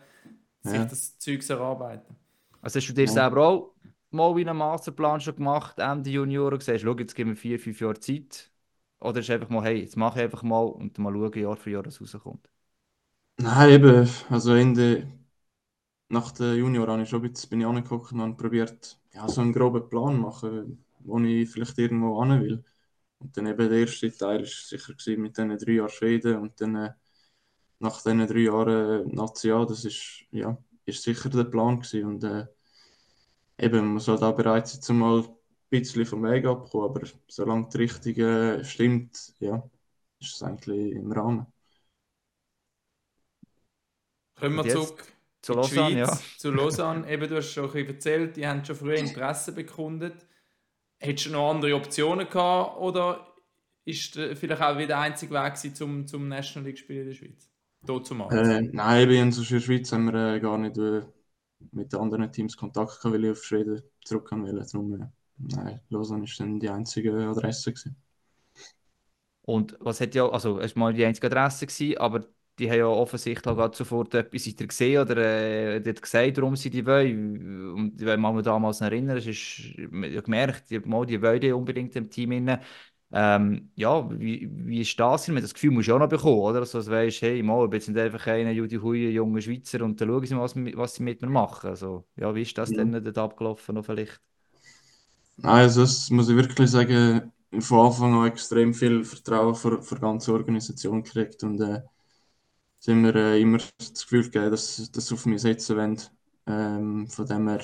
sich ja. das Zeug erarbeiten. Also hast du dir ja. selber auch mal wie einen Masterplan schon gemacht, Ende Junioren, gesagt, schau, jetzt geben wir vier, fünf Jahre Zeit? Oder ist einfach mal, hey, jetzt mache ich einfach mal und mal schauen, Jahr für Jahr, was rauskommt? Nein, eben, also Ende, nach der Junior habe ich schon ein bisschen, bin ich angeguckt und probiert, ja, so einen groben Plan machen wo ich vielleicht irgendwo hin will. Und dann eben der erste Teil war sicher mit diesen drei Jahren Schweden und dann äh, nach diesen drei Jahren äh, National, das ist, ja, ist sicher der Plan gewesen. Und äh, eben, man soll da bereit sein, zumal ein bisschen vom Weg abzukommen, aber solange die Richtung äh, stimmt, ja, ist es eigentlich im Rahmen. Kommen wir zurück zu Lausanne, ja. Zu Lausanne, eben, du hast schon ein bisschen erzählt, die haben schon früher Interesse bekundet. Hättest du noch andere Optionen gehabt oder ist vielleicht auch wieder der einzige Weg gewesen, zum, zum National League spielen in der Schweiz? Äh, Nein, bei uns in der Schweiz haben wir äh, gar nicht äh, mit anderen Teams Kontakt gehabt, weil ich auf Schweden zurück will. Darum, äh, nein, Lausanne ist dann die einzige Adresse gewesen. Und was hat ja, also es war mal die einzige Adresse gewesen, aber die haben ja offensichtlich auch sofort etwas in gesehen oder äh, gesagt, warum sie die wollen. Und wenn man mich damals erinnern, es ist ja gemerkt, die, mal, die wollen unbedingt im Team rein. Ähm, ja, wie, wie ist das? Das Gefühl musst du auch noch bekommen, oder? Also, dass du weißt, hey, mal, jetzt sind einfach eine Judy Hui, junge Schweizer und dann schauen sie mal, was, was sie mit mir machen. Also, ja, wie ist das ja. denn dort abgelaufen, noch vielleicht? Nein, also das muss ich wirklich sagen, von Anfang an extrem viel Vertrauen für, für die ganze Organisation gekriegt und äh, sie mir äh, immer das Gefühl gegeben, dass das auf mich setzen wollen. Ähm, von dem her,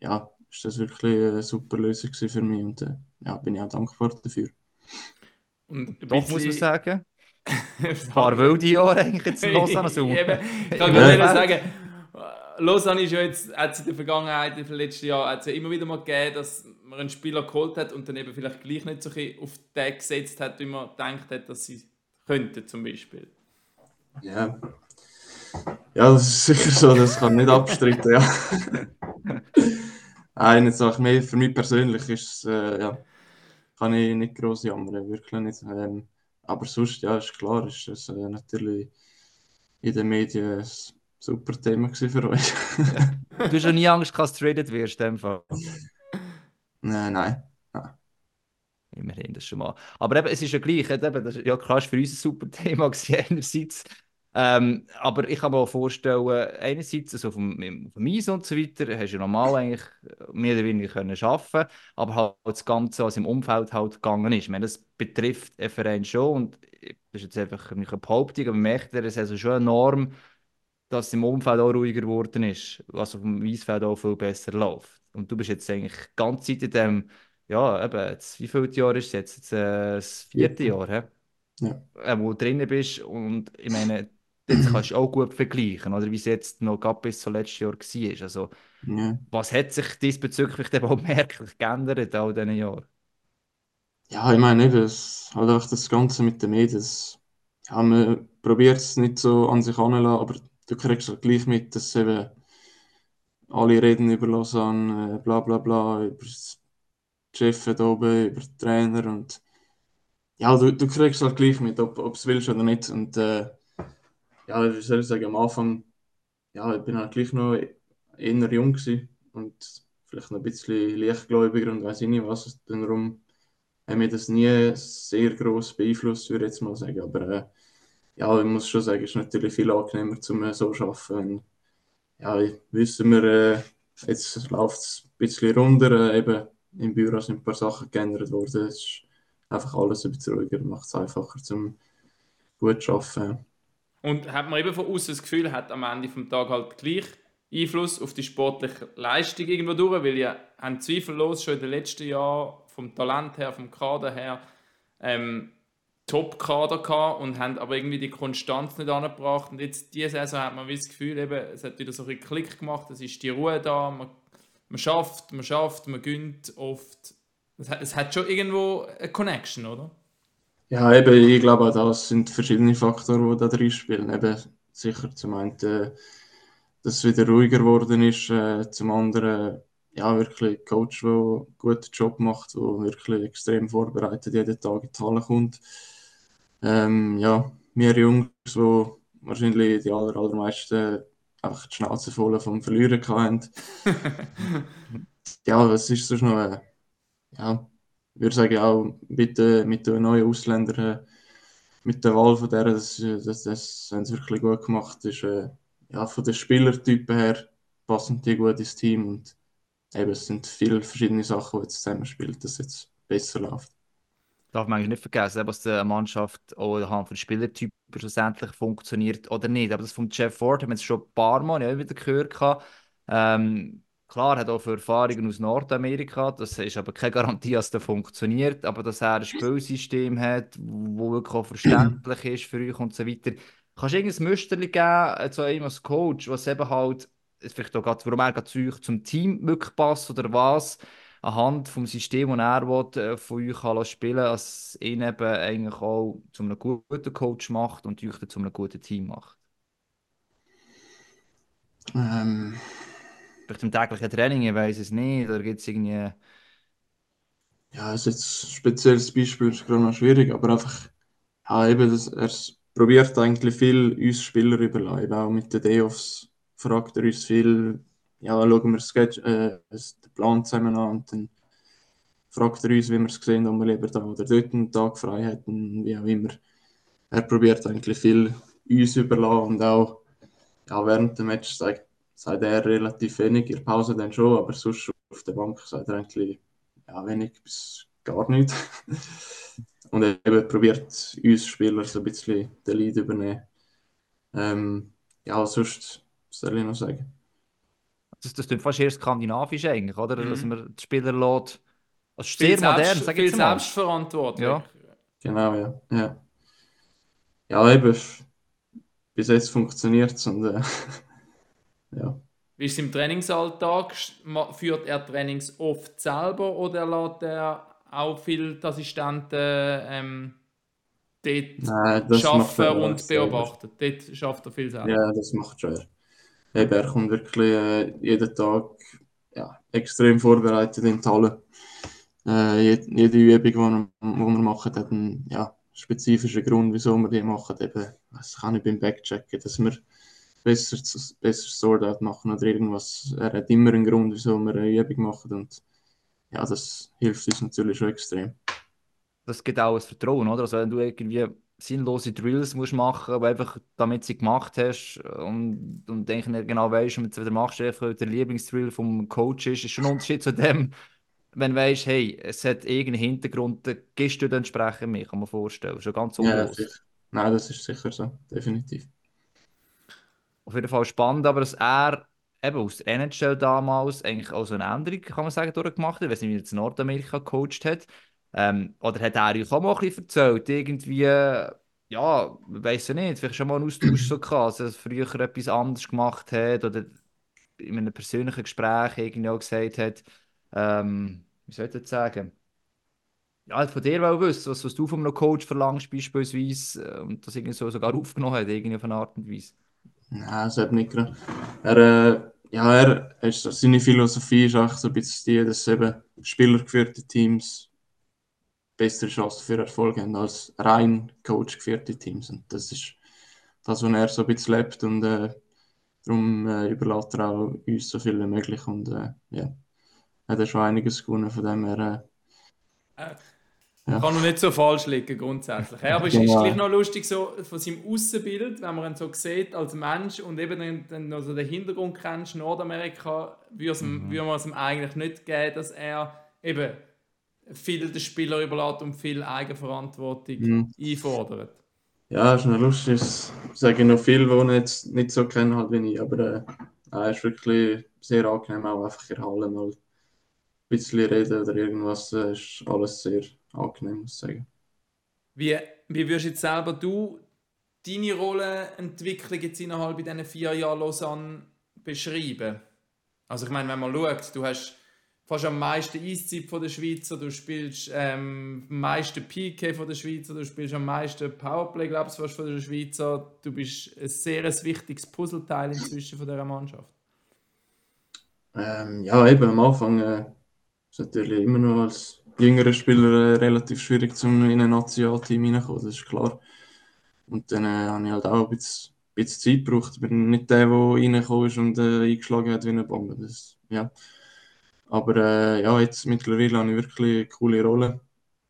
ja, ist das wirklich eine super Lösung für mich und äh, ja, bin ich auch dankbar dafür. Und Doch muss man sagen, ein paar wilde Jahre eigentlich jetzt in Lausanne so. ich kann gerade sagen, Lausanne ist ja jetzt, hat es in der Vergangenheit, in den letzten Jahren, hat es ja immer wieder mal gegeben, dass man einen Spieler geholt hat und dann eben vielleicht gleich nicht so auf den gesetzt hat, wie man gedacht hat, dass sie könnten zum Beispiel. Ja. Ja, das ist sicher so, das kann nicht abstreiten, ja. Eine Sache mehr für mich persönlich ist, äh, ja, kann ich nicht groß jammern, wirklich nicht. Ähm, aber sonst, ja, ist klar, ist es äh, natürlich in den Medien ein super Thema für euch. du hast ja nie Angst, dass du traded wirst, in dem Fall. Nein, nein. Immerhin, das schon mal. Aber eben, es ist ja gleich, eben, das, ja klar, ist für uns ein super Thema einerseits. Ähm, aber ich kann mir auch vorstellen, einerseits also auf, dem, auf dem Eis und so weiter, hast du ja normal eigentlich mehr oder weniger können arbeiten aber halt das Ganze, was im Umfeld halt gegangen ist. Ich meine, das betrifft einen Verein schon und das ist jetzt einfach eine Behauptung, aber man merkt, es ist also schon eine Norm, dass es im Umfeld auch ruhiger geworden ist, was auf dem Eisfeld auch viel besser läuft. Und du bist jetzt eigentlich ganz Zeit in dem, ja, eben, jetzt, wie viele Jahre ist es jetzt? jetzt äh, das vierte Jahr, he? ja. äh, wo du drin bist und ich meine, das kannst du auch gut vergleichen, oder wie es jetzt noch bis zum letzten Jahr war. Also, ja. Was hat sich diesbezüglich denn auch merklich geändert all diesen Jahren? Ja, ich meine, eben, das, halt auch das Ganze mit den Medien, ja, man probiert es nicht so an sich heranzulassen, aber du kriegst halt gleich mit, dass eben alle reden über Lausanne, äh, bla bla bla, über das Chef da oben, über den Trainer und ja, du, du kriegst halt gleich mit, ob du es willst oder nicht. Und äh, ja, wie soll ich sagen, am Anfang, ja, ich bin halt gleich noch eher jung gewesen und vielleicht noch ein bisschen leichtgläubiger und weiß ich nicht was. Darum haben wir das nie sehr gross beeinflusst, würde ich jetzt mal sagen. Aber äh, ja, ich muss schon sagen, es ist natürlich viel angenehmer, zum so zu arbeiten. ja, wissen wir, äh, jetzt läuft es ein bisschen runter. Äh, eben im Büro sind ein paar Sachen geändert worden. Es ist einfach alles ein bisschen ruhiger, macht es einfacher zum gut zu arbeiten. Und hat man eben von außen das Gefühl, hat am Ende des Tages halt gleich Einfluss auf die sportliche Leistung irgendwo durch, weil ihr haben zweifellos schon in den letzten Jahren vom Talent her, vom Kader her ähm, Top-Kader gehabt und haben aber irgendwie die Konstanz nicht angebracht. Und jetzt diese Saison hat man das Gefühl, eben, es hat wieder so ein Klick gemacht, es ist die Ruhe da, man, man schafft, man schafft, man gönnt oft. Es hat, es hat schon irgendwo eine Connection, oder? Ja, eben, ich glaube, das sind verschiedene Faktoren, die da drin spielen. Eben sicher zum einen äh, dass es wieder ruhiger geworden ist. Äh, zum anderen, ja, wirklich ein Coach, der einen guten Job macht, der wirklich extrem vorbereitet jeden Tag in die Halle kommt. Ähm, ja, wir Jungs, die wahrscheinlich die aller, allermeisten einfach die Schnauze voll vom Verlieren hatten. ja, was ist sonst noch? Äh, ja, würde sagen, auch mit, äh, mit den neuen Ausländern, äh, mit der Wahl von der, das, das, das haben sie wirklich gut gemacht. Das ist, äh, ja, von den Spielertypen her passen die gut ins Team und eben, es sind viele verschiedene Sachen, die jetzt zusammenspielen, dass es jetzt besser läuft. Darf man eigentlich nicht vergessen, dass eine Mannschaft auch anhand von Spielertypen schlussendlich funktioniert oder nicht. Aber das vom Jeff Ford haben wir jetzt schon ein paar Mal ja, wieder gehört. Ähm, klar, er hat auch Erfahrungen aus Nordamerika. Das ist aber keine Garantie, dass das funktioniert. Aber dass er ein Spielsystem hat, das wirklich auch verständlich ist für euch und so weiter. Kannst du irgendein Musterli geben, zu einem als Coach, was eben halt, vielleicht auch grad, warum er gerade zum Team wirklich passt oder was, anhand vom System, das er will, äh, von euch kann spielen kann, dass ihn eben eigentlich auch zu einem guten Coach macht und euch zu einem guten Team macht? Ähm. Vielleicht im täglichen Training, ich weiß es nicht, oder gibt es irgendwie... Ja, das ist jetzt ein spezielles Beispiel, ist gerade noch schwierig, aber einfach, ja, eben, das, er probiert eigentlich viel uns Spieler überlassen. Auch mit den Day-Offs fragt er uns viel, ja, schauen wir Sketch, äh, den Plan zusammen an und dann fragt er uns, wie wir es sehen, ob wir lieber da oder dort einen Tag frei hätten, wie auch immer. Er probiert eigentlich viel uns überlassen und auch ja, während dem Match sagt, sagt er relativ wenig, in der Pause dann schon, aber sonst auf der Bank sagt er eigentlich ja, wenig bis gar nichts. und eben probiert uns Spieler so ein bisschen den Lead übernehmen. Ähm, ja, sonst was soll ich noch sagen? Das, das klingt fast eher skandinavisch eigentlich, oder? Mhm. Dass man die Spieler lässt. Also sehr modern, selbst, sag ich mal. Selbstverantwortung. Ja. Genau, ja. ja. Ja, eben. Bis jetzt funktioniert es und äh, ja. Wie ist es im Trainingsalltag? Führt er Trainings oft selber oder lässt er auch viele Assistenten ähm, dort Nein, arbeiten und beobachten. Dort schafft er viel selber. Ja, das macht schon er. Eben, er kommt wirklich äh, jeden Tag ja, extrem vorbereitet in die Halle. Äh, jede Übung, die wir, wir machen, hat einen ja, spezifischen Grund, wieso wir die machen. Eben, das kann ich beim Backchecken, dass wir besser, besser Sortout machen oder irgendwas. Er hat immer einen Grund, wieso wir eine Übung machen. Und ja, das hilft uns natürlich schon extrem. Das gibt auch ein Vertrauen, oder? Also wenn du irgendwie sinnlose Drills musst machen, aber einfach damit sie gemacht hast und, und eigentlich nicht genau weißt, was du wieder machst, der Lieblingsdrill vom Coach ist, ist schon ein Unterschied zu dem, wenn du weißt, hey, es hat irgendeinen Hintergrund, dann gehst du dann entsprechend mehr, kann man vorstellen. Schon ganz unbewusst. Ja, Nein, das ist sicher so, definitiv. Auf jeden Fall spannend, aber dass er eben aus der NHL damals eigentlich auch so eine Änderung, kann man sagen, durchgemacht hat, weil sie jetzt in Nordamerika gecoacht hat. Ähm, oder hat er euch auch mal ein bisschen erzählt, irgendwie, ja, weiß ich nicht, vielleicht schon mal einen Austausch so gehabt, dass er früher etwas anderes gemacht hat oder in einem persönlichen Gespräch irgendwie auch gesagt hat, ähm, wie soll ich das sagen? Ja, von dir will wissen, was, was du von einem Coach verlangst beispielsweise äh, und das irgendwie so sogar aufgenommen hat, irgendwie auf eine Art und Weise. Nein, das hat nicht gerade. Er, äh, ja, er, seine Philosophie ist auch so ein bisschen die, dass eben spielergeführte Teams bessere Chancen für Erfolg haben als rein coachgeführte Teams. Und das ist das, was er so ein bisschen lebt und äh, darum äh, überlässt er auch uns so viel wie möglich und äh, ja, hat er schon einiges gewonnen, von dem her äh, äh ja. Kann noch nicht so falsch liegen, grundsätzlich. Ja, aber es ist, ist gleich noch lustig, so von seinem Außenbild, wenn man ihn so sieht als Mensch und eben dann noch so den Hintergrund kennst, Nordamerika, würde mhm. man es ihm eigentlich nicht geben, dass er eben viel den Spieler überlässt und viel Eigenverantwortung mhm. einfordert. Ja, ist noch lustig. Das sage ich noch viel, die ich jetzt nicht so kennen halt wie ich, aber äh, er ist wirklich sehr angenehm, auch einfach in der Halle mal ein bisschen reden oder irgendwas, äh, ist alles sehr angenehm, muss ich sagen. Wie, wie würdest jetzt selber du deine Rollenentwicklung jetzt innerhalb diesen vier Jahren Lausanne beschreiben? Also ich meine, wenn man schaut, du hast fast am meisten Eiszeit von der Schweizer, du spielst ähm, am meisten PK von der Schweizer, du spielst am meisten Powerplay, glaubst du, von der Schweizer. Du bist ein sehr ein wichtiges Puzzleteil inzwischen von dieser Mannschaft. Ähm, ja, eben am Anfang äh, ist natürlich immer noch als jüngeren Spieler äh, relativ schwierig, um in ein Nationalteam reinzukommen, das ist klar. Und dann äh, habe ich halt auch ein bisschen, bisschen Zeit gebraucht. Ich bin nicht der, der reingekommen ist und äh, eingeschlagen hat wie eine Bombe. Das, ja. Aber äh, ja, jetzt mittlerweile habe ich wirklich eine coole Rolle.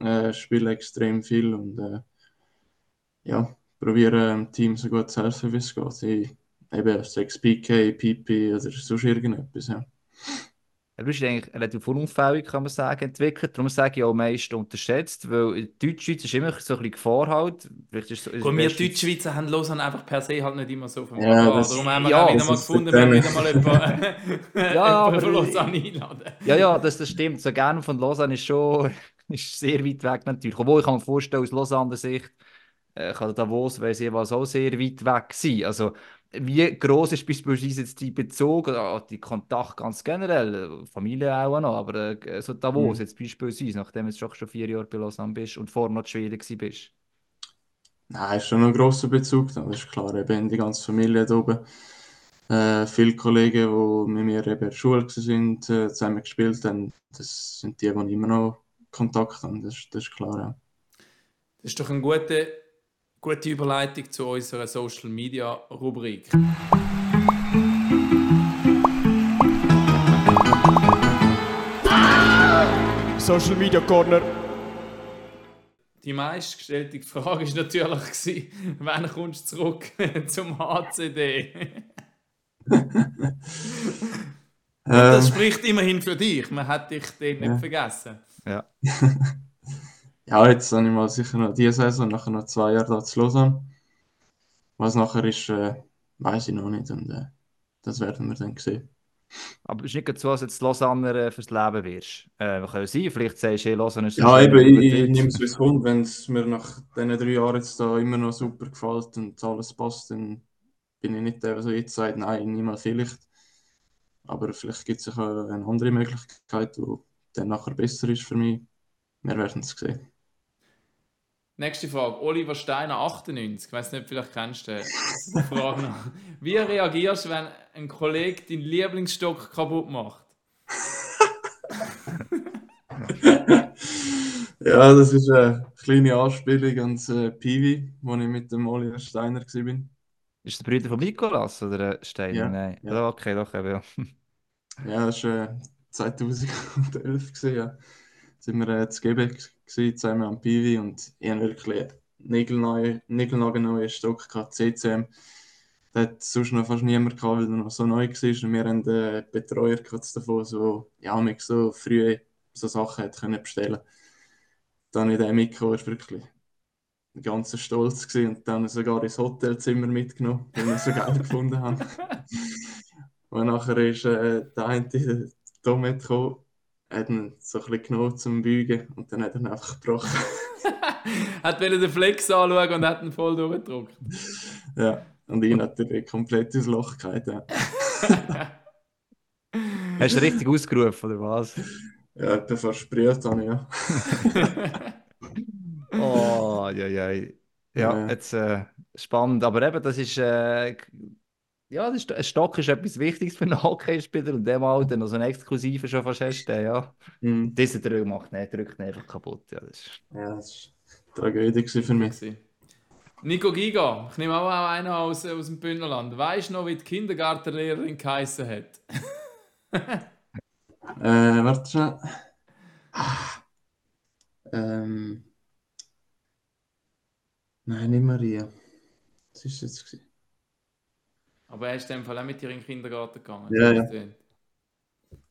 Äh, spiele extrem viel und äh, ja, probiere dem Team so gut zu helfen, wie es geht. Ich, eben 6 PK, PP oder sonst irgendetwas. Ja. Du bist eigentlich relativ unauffällig, kann man sagen, entwickelt. Darum sage ich auch meist unterschätzt, weil Deutschschweiz ist immer so ein bisschen Gefahr halt. Vielleicht ist so, ist wir Deutschschweizer haben Lausanne einfach per se halt nicht immer so vom ja, Darum haben wir ja, auch wieder mal gefunden, wir wieder mal jemanden ja, von Lausanne einladen. Ja, ja, das, das stimmt. So gerne von Lausanne ist schon ist sehr weit weg natürlich. Obwohl ich kann mir vorstellen, aus Lausanne Sicht äh, kann Davos, weil sie auch sehr weit weg sein. Also wie groß ist beispielsweise jetzt die Bezug oder die Kontakt ganz generell? Familie auch noch, aber äh, so Davos mhm. jetzt beispielsweise, nachdem du schon vier Jahre bei Lausanne bist und vorher noch in Schweden bist. Nein, ist schon ein grosser Bezug, das ist klar, eben die ganze Familie da oben. Äh, viele Kollegen, die mit mir eben in der Schule sind, äh, zusammen gespielt haben, das sind die, die immer noch Kontakt haben, das, das ist klar. Ja. Das ist doch ein guter Gute Überleitung zu unserer Social Media Rubrik. Social Media Corner. Die meistgestellte Frage war natürlich, wann kommst du zurück zum HCD? das ähm. spricht immerhin für dich. Man hat dich den nicht vergessen. Ja. ja, jetzt habe ich mal sicher noch diese Saison, nachher noch zwei Jahre da zu Lausanne. Was nachher ist, äh, weiß ich noch nicht und äh, das werden wir dann sehen. Aber es ist nicht so, dass jetzt Lausanne äh, fürs Leben wirst. Äh, kann sein, vielleicht sagst du, Lausanne ist Ja, eben, ich, ich nehme es, wie es kommt. Wenn es mir nach diesen drei Jahren jetzt da immer noch super gefällt und alles passt, dann bin ich nicht der, der so jetzt sagt, nein, niemals vielleicht. Aber vielleicht gibt es auch eine andere Möglichkeit, die dann nachher besser ist für mich. Wir werden es sehen. Nächste Frage. Oliver Steiner, 98. Ich weiß nicht, vielleicht kennst du den. Frage noch. Wie reagierst du, wenn ein Kollege deinen Lieblingsstock kaputt macht? ja, das ist eine kleine Anspielung ans äh, Piwi, wo ich mit dem Oliver Steiner war. Ist der Bruder von Nikolas oder Steiner? Ja, Nein. Ja. Okay, doch, eben, ja. ja, das war äh, 2011, gewesen, ja. Sind wir äh, zu Gebeck zusammen am Piwi und ich habe wirklich einen niegelnagelneuen Stock gehabt, CCM. Da hat sonst noch fast niemand gehabt, weil er noch so neu war. Und wir haben einen Betreuer davon, so, ja, mich so früh so Sachen hat können bestellen Dann in dem Mikro war wirklich ganz stolz gewesen und dann sogar ins Hotelzimmer mitgenommen, weil wir so geil gefunden haben. Und nachher ist äh, der eine Tom gekommen hat ihn so ein bisschen genommen zum Bügen und dann hat er ihn einfach gebrochen. hat den Flex anschauen und hat ihn voll durchgedruckt. Ja, und ihn natürlich komplett ins Loch gehalten. Hast du richtig ausgerufen, oder was? Ja, etwa versprüht habe ich, ja. oh, ja, ja. Ja, ja. jetzt äh, spannend. Aber eben, das ist. Äh, ja, ein Stock ist etwas Wichtiges für einen Hockeyspieler und dem Alter noch so einen exklusiven schon fast hast, ja. Mhm. Dieser Druck macht nicht, drückt nicht einfach kaputt. Ja, das ist, ja, das ist Tragödie für mich. Nico Giga, ich nehme auch einen aus, aus dem Bündnerland. Weißt du noch, wie die Kindergartenlehrerin geheißen hat? äh, warte schon. Ah. Ähm. Nein, nicht Maria. Was war das jetzt? Aber er ist in dem Fall auch mit dir in den Kindergarten gegangen. Ja, ja.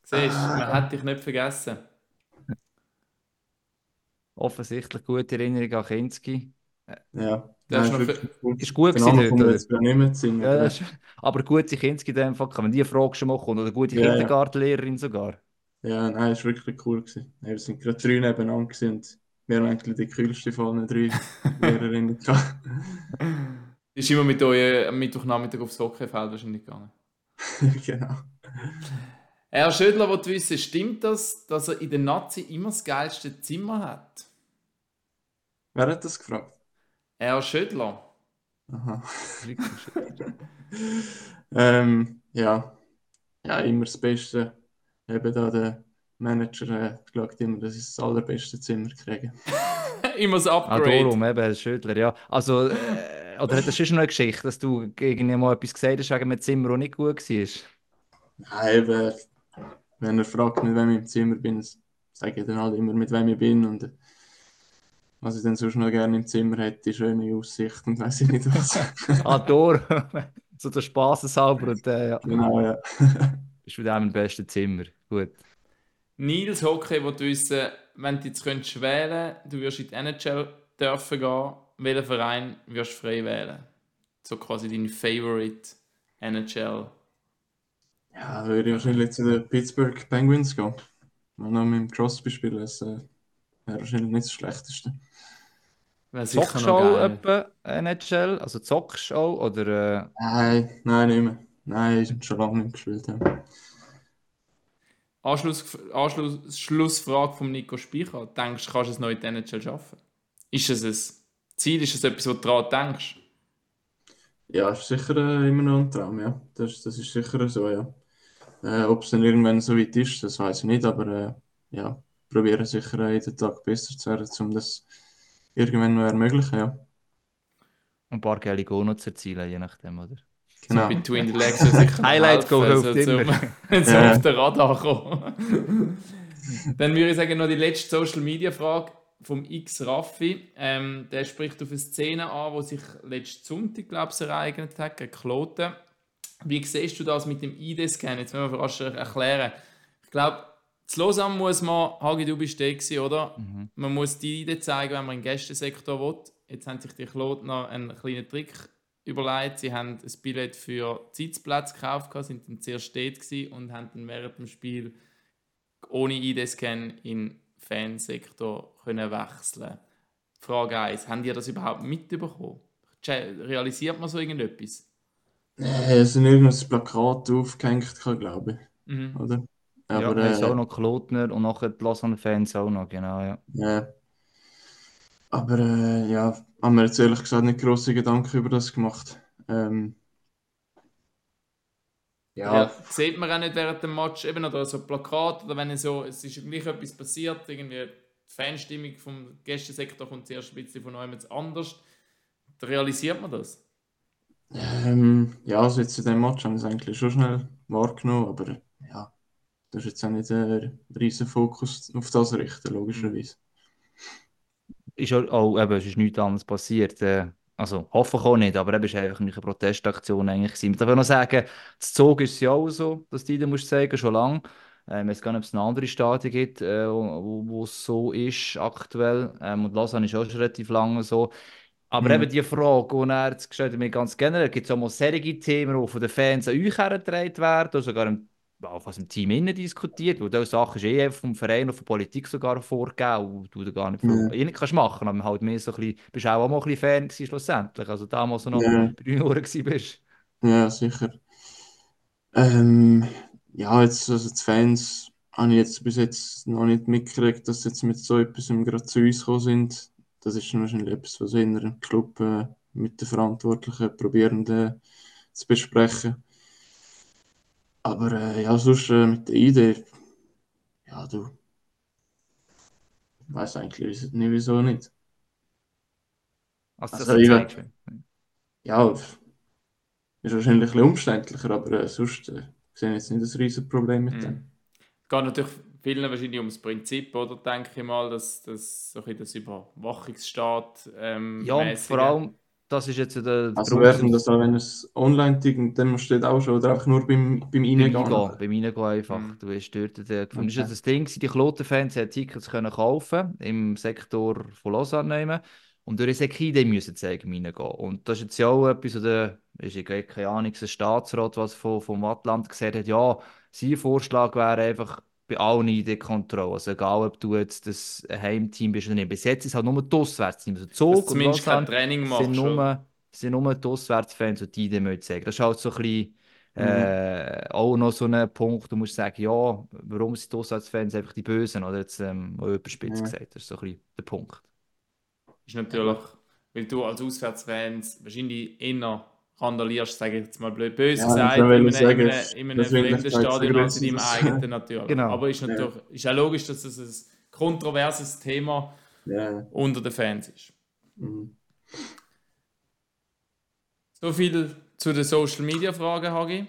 Siehst du, man hat dich nicht vergessen. Offensichtlich gute Erinnerung an Kinski. Ja, das Nein, ist, noch ist gut gewesen dort, oder? Nicht singen, ja, ist, aber gute Kinski in dem Fall, wenn die Frage schon machen oder gute ja, Kindergartenlehrerin sogar. Ja, nein, es war wirklich cool. Gewesen. Wir sind gerade drei nebeneinander und wir haben eigentlich die kühlste von allen drei Lehrerinnen gehabt. Ist immer mit euch am Mittwochnachmittag aufs Hockeyfeld wahrscheinlich gegangen. genau. Herr Schödler wollte wissen, stimmt das, dass er in der Nazi immer das geilste Zimmer hat? Wer hat das gefragt? Herr Schödler. Aha. ähm, ja. ja, immer das Beste. Eben da der Manager äh, schaut immer, dass ich das allerbeste Zimmer kriege. immer das Upgrade. Ah, darum, eben, Herr Schödler, ja. Also, äh, oder hat das schon eine Geschichte, dass du irgendwie mal etwas gesagt hast, wegen einem Zimmer, das nicht gut war? Nein, wenn er fragt, mit wem ich im Zimmer bin, sage ich dann halt immer, mit wem ich bin. Und was ich dann sonst noch gerne im Zimmer hätte, schöne Aussicht und weiß ich nicht was. ah, Tor. so der Spaßeshalber. Und, äh, ja. Genau, ja. Bist du dem im besten Zimmer. Gut. Nils Hockey, wo du wissen, wenn du jetzt könntest wählen, du würdest in die NHL dürfen gehen, welchen Verein wirst du frei wählen? So quasi dein Favorite NHL. Ja, würde ich wahrscheinlich zu den Pittsburgh Penguins gehen. Mal noch mit dem Crosby spielen, das äh, wäre wahrscheinlich nicht das Schlechteste. Zockst du auch etwa NHL? Also zockst du auch? Oder, äh... Nein, nein, nicht mehr. Nein, ich habe schon lange nicht gespielt. Ja. Anschluss, Anschluss, Schlussfrage von Nico Speicher. Denkst du, kannst du es noch in der NHL schaffen? Ist es ein Ziel? Ist es etwas, wo du daran denkst? Ja, ist sicher äh, immer noch ein Traum, ja. Das, das ist sicher so, ja. Äh, Ob es dann irgendwann so weit ist, das weiß ich nicht, aber äh, ja, probieren sicher äh, jeden Tag besser zu werden, um das irgendwann noch ermöglichen, ja. Ein paar geile Go noch zu erzielen, je nachdem, oder? Genau. So between the legs sicher Highlight Go hilft immer. Wenn sie ja. auf den Radar kommen. Dann würde ich sagen, noch die letzte Social Media Frage vom X Raffi. Ähm, der spricht auf eine Szene an, die sich letzten Sonntag, glaube ich, ereignet hat, gegen Kloten. Wie siehst du das mit dem ID-Scan? Jetzt müssen wir fast erklären. Ich glaube, zu Lausanne muss man, Hagi, du bist der gewesen, oder? Mhm. Man muss die ID zeigen, wenn man im Gästensektor will. Jetzt haben sich die Klotner einen kleinen Trick überlegt. Sie haben ein Billett für Sitzplatz gekauft, sind dann zuerst dort und haben dann während dem Spiel ohne ID-Scan in Fansektor können wechseln Frage 1, haben ihr das überhaupt mitbekommen? Realisiert man so irgendetwas? Äh, es sind irgendein Plakat aufgehängt, glaube ich. Mhm. Oder? Aber, ja, äh, auch noch Klotner und nachher die Lausanne-Fans auch noch, genau, ja. Ja. Aber äh, ja, haben wir jetzt ehrlich gesagt nicht große Gedanken über das gemacht. Ähm, ja. ja. Sieht man auch nicht während dem Match, eben oder so Plakat oder wenn so, es ist gleich etwas passiert, irgendwie die Fanstimmung vom Gästesektor kommt zuerst ein bisschen von einem anders. Da realisiert man das? Ähm, ja, also jetzt in dem Match haben wir es eigentlich schon schnell wahrgenommen, aber ja, das ist jetzt auch nicht ein riesen Fokus auf das richten, logischerweise. Ist auch, eben, es ist nichts anderes passiert. Äh, also hoffe ich auch nicht, aber es war einfach eine Protestaktion eigentlich. Gewesen. Ich darf noch sagen, das Zug ist ja auch so, dass die da musst sagen, schon lange. Ähm, ich weiß gar nicht, ob es eine andere Stadien gibt, äh, wo, es so ist aktuell. Ähm, und Lausanne ist auch schon relativ lange so. Aber mhm. eben die Frage, die er jetzt gestellt hat, mir ganz generell, gibt es auch mal solche Themen, die von den Fans an euch hergetragen werden, oder sogar im was im Team innen diskutiert, weil diese Sachen ist eh vom Verein und von Politik sogar vorgegeben und du da gar nicht, ja. eh kannst machen, aber halt mehr so ein bisschen, bist auch, auch mal ein bisschen Fan gewesen, schlussendlich, also damals noch ja. bei den Ohren bist. Ja, sicher. Ähm, ja, jetzt, also die Fans habe ich jetzt bis jetzt noch nicht mitgekriegt, dass sie jetzt mit so etwas gerade zu uns gekommen sind. Das ist wahrscheinlich etwas, was in einem Club äh, mit den Verantwortlichen probieren äh, zu besprechen. Aber äh, ja, sonst äh, mit der Idee, ja, du. Ich weiß eigentlich nicht, wieso nicht. Also, also das ich, ja, ist wahrscheinlich ein bisschen umständlicher, aber äh, sonst äh, sehe jetzt nicht ein riesiges Problem mit mm. dem. Es geht natürlich vielen wahrscheinlich ums Prinzip, oder denke ich mal, dass, dass so ein das Überwachungsstaat ähm, Ja, vor allem das ist jetzt der, Also wäre das auch, wenn es online dann steht auch schon, oder einfach nur beim, beim Reingehen? Beim Eingehen, beim Reingehen einfach. Mhm. Du hast dort der, gefunden. Okay. Das ist das Ding, die Kloten-Fans haben Tickets können kaufen im Sektor von Lausanne nehmen und durch eine Idee müssen zeigen, reingehen. Und das ist jetzt ja auch etwas, oder ist ja keine Ahnung, ein Staatsrat, was von, vom Atlant gesagt hat, ja, sein Vorschlag wäre einfach, bei allen ID-Kontrollen. Also egal, ob du jetzt das Heimteam bist oder nicht. Bis jetzt ist es halt nur die Auswärtsteam. Also Zug und zumindest kein Training machst. Sind nur, sind nur die Auswärtsfans, die die müssen zeigen. Das ist halt so ein bisschen äh, auch noch so ein Punkt, du musst sagen, ja, warum sind die Auswärtsfans einfach die Bösen? Oder jetzt ähm, überspitzt mhm. gesagt. Das ist so ein bisschen der Punkt. Ist natürlich, weil du als Auswärtsfans wahrscheinlich eher randalierst, sage ich jetzt mal blöd, böse ja, gesagt, in einem, sagen, in einem, in einem fremden Stadion als in deinem eigenen natürlich. Genau. Aber ist natürlich ja. ist auch logisch, dass das ein kontroverses Thema ja. unter den Fans ist. Mhm. So viel zu den Social Media Fragen, Hagi.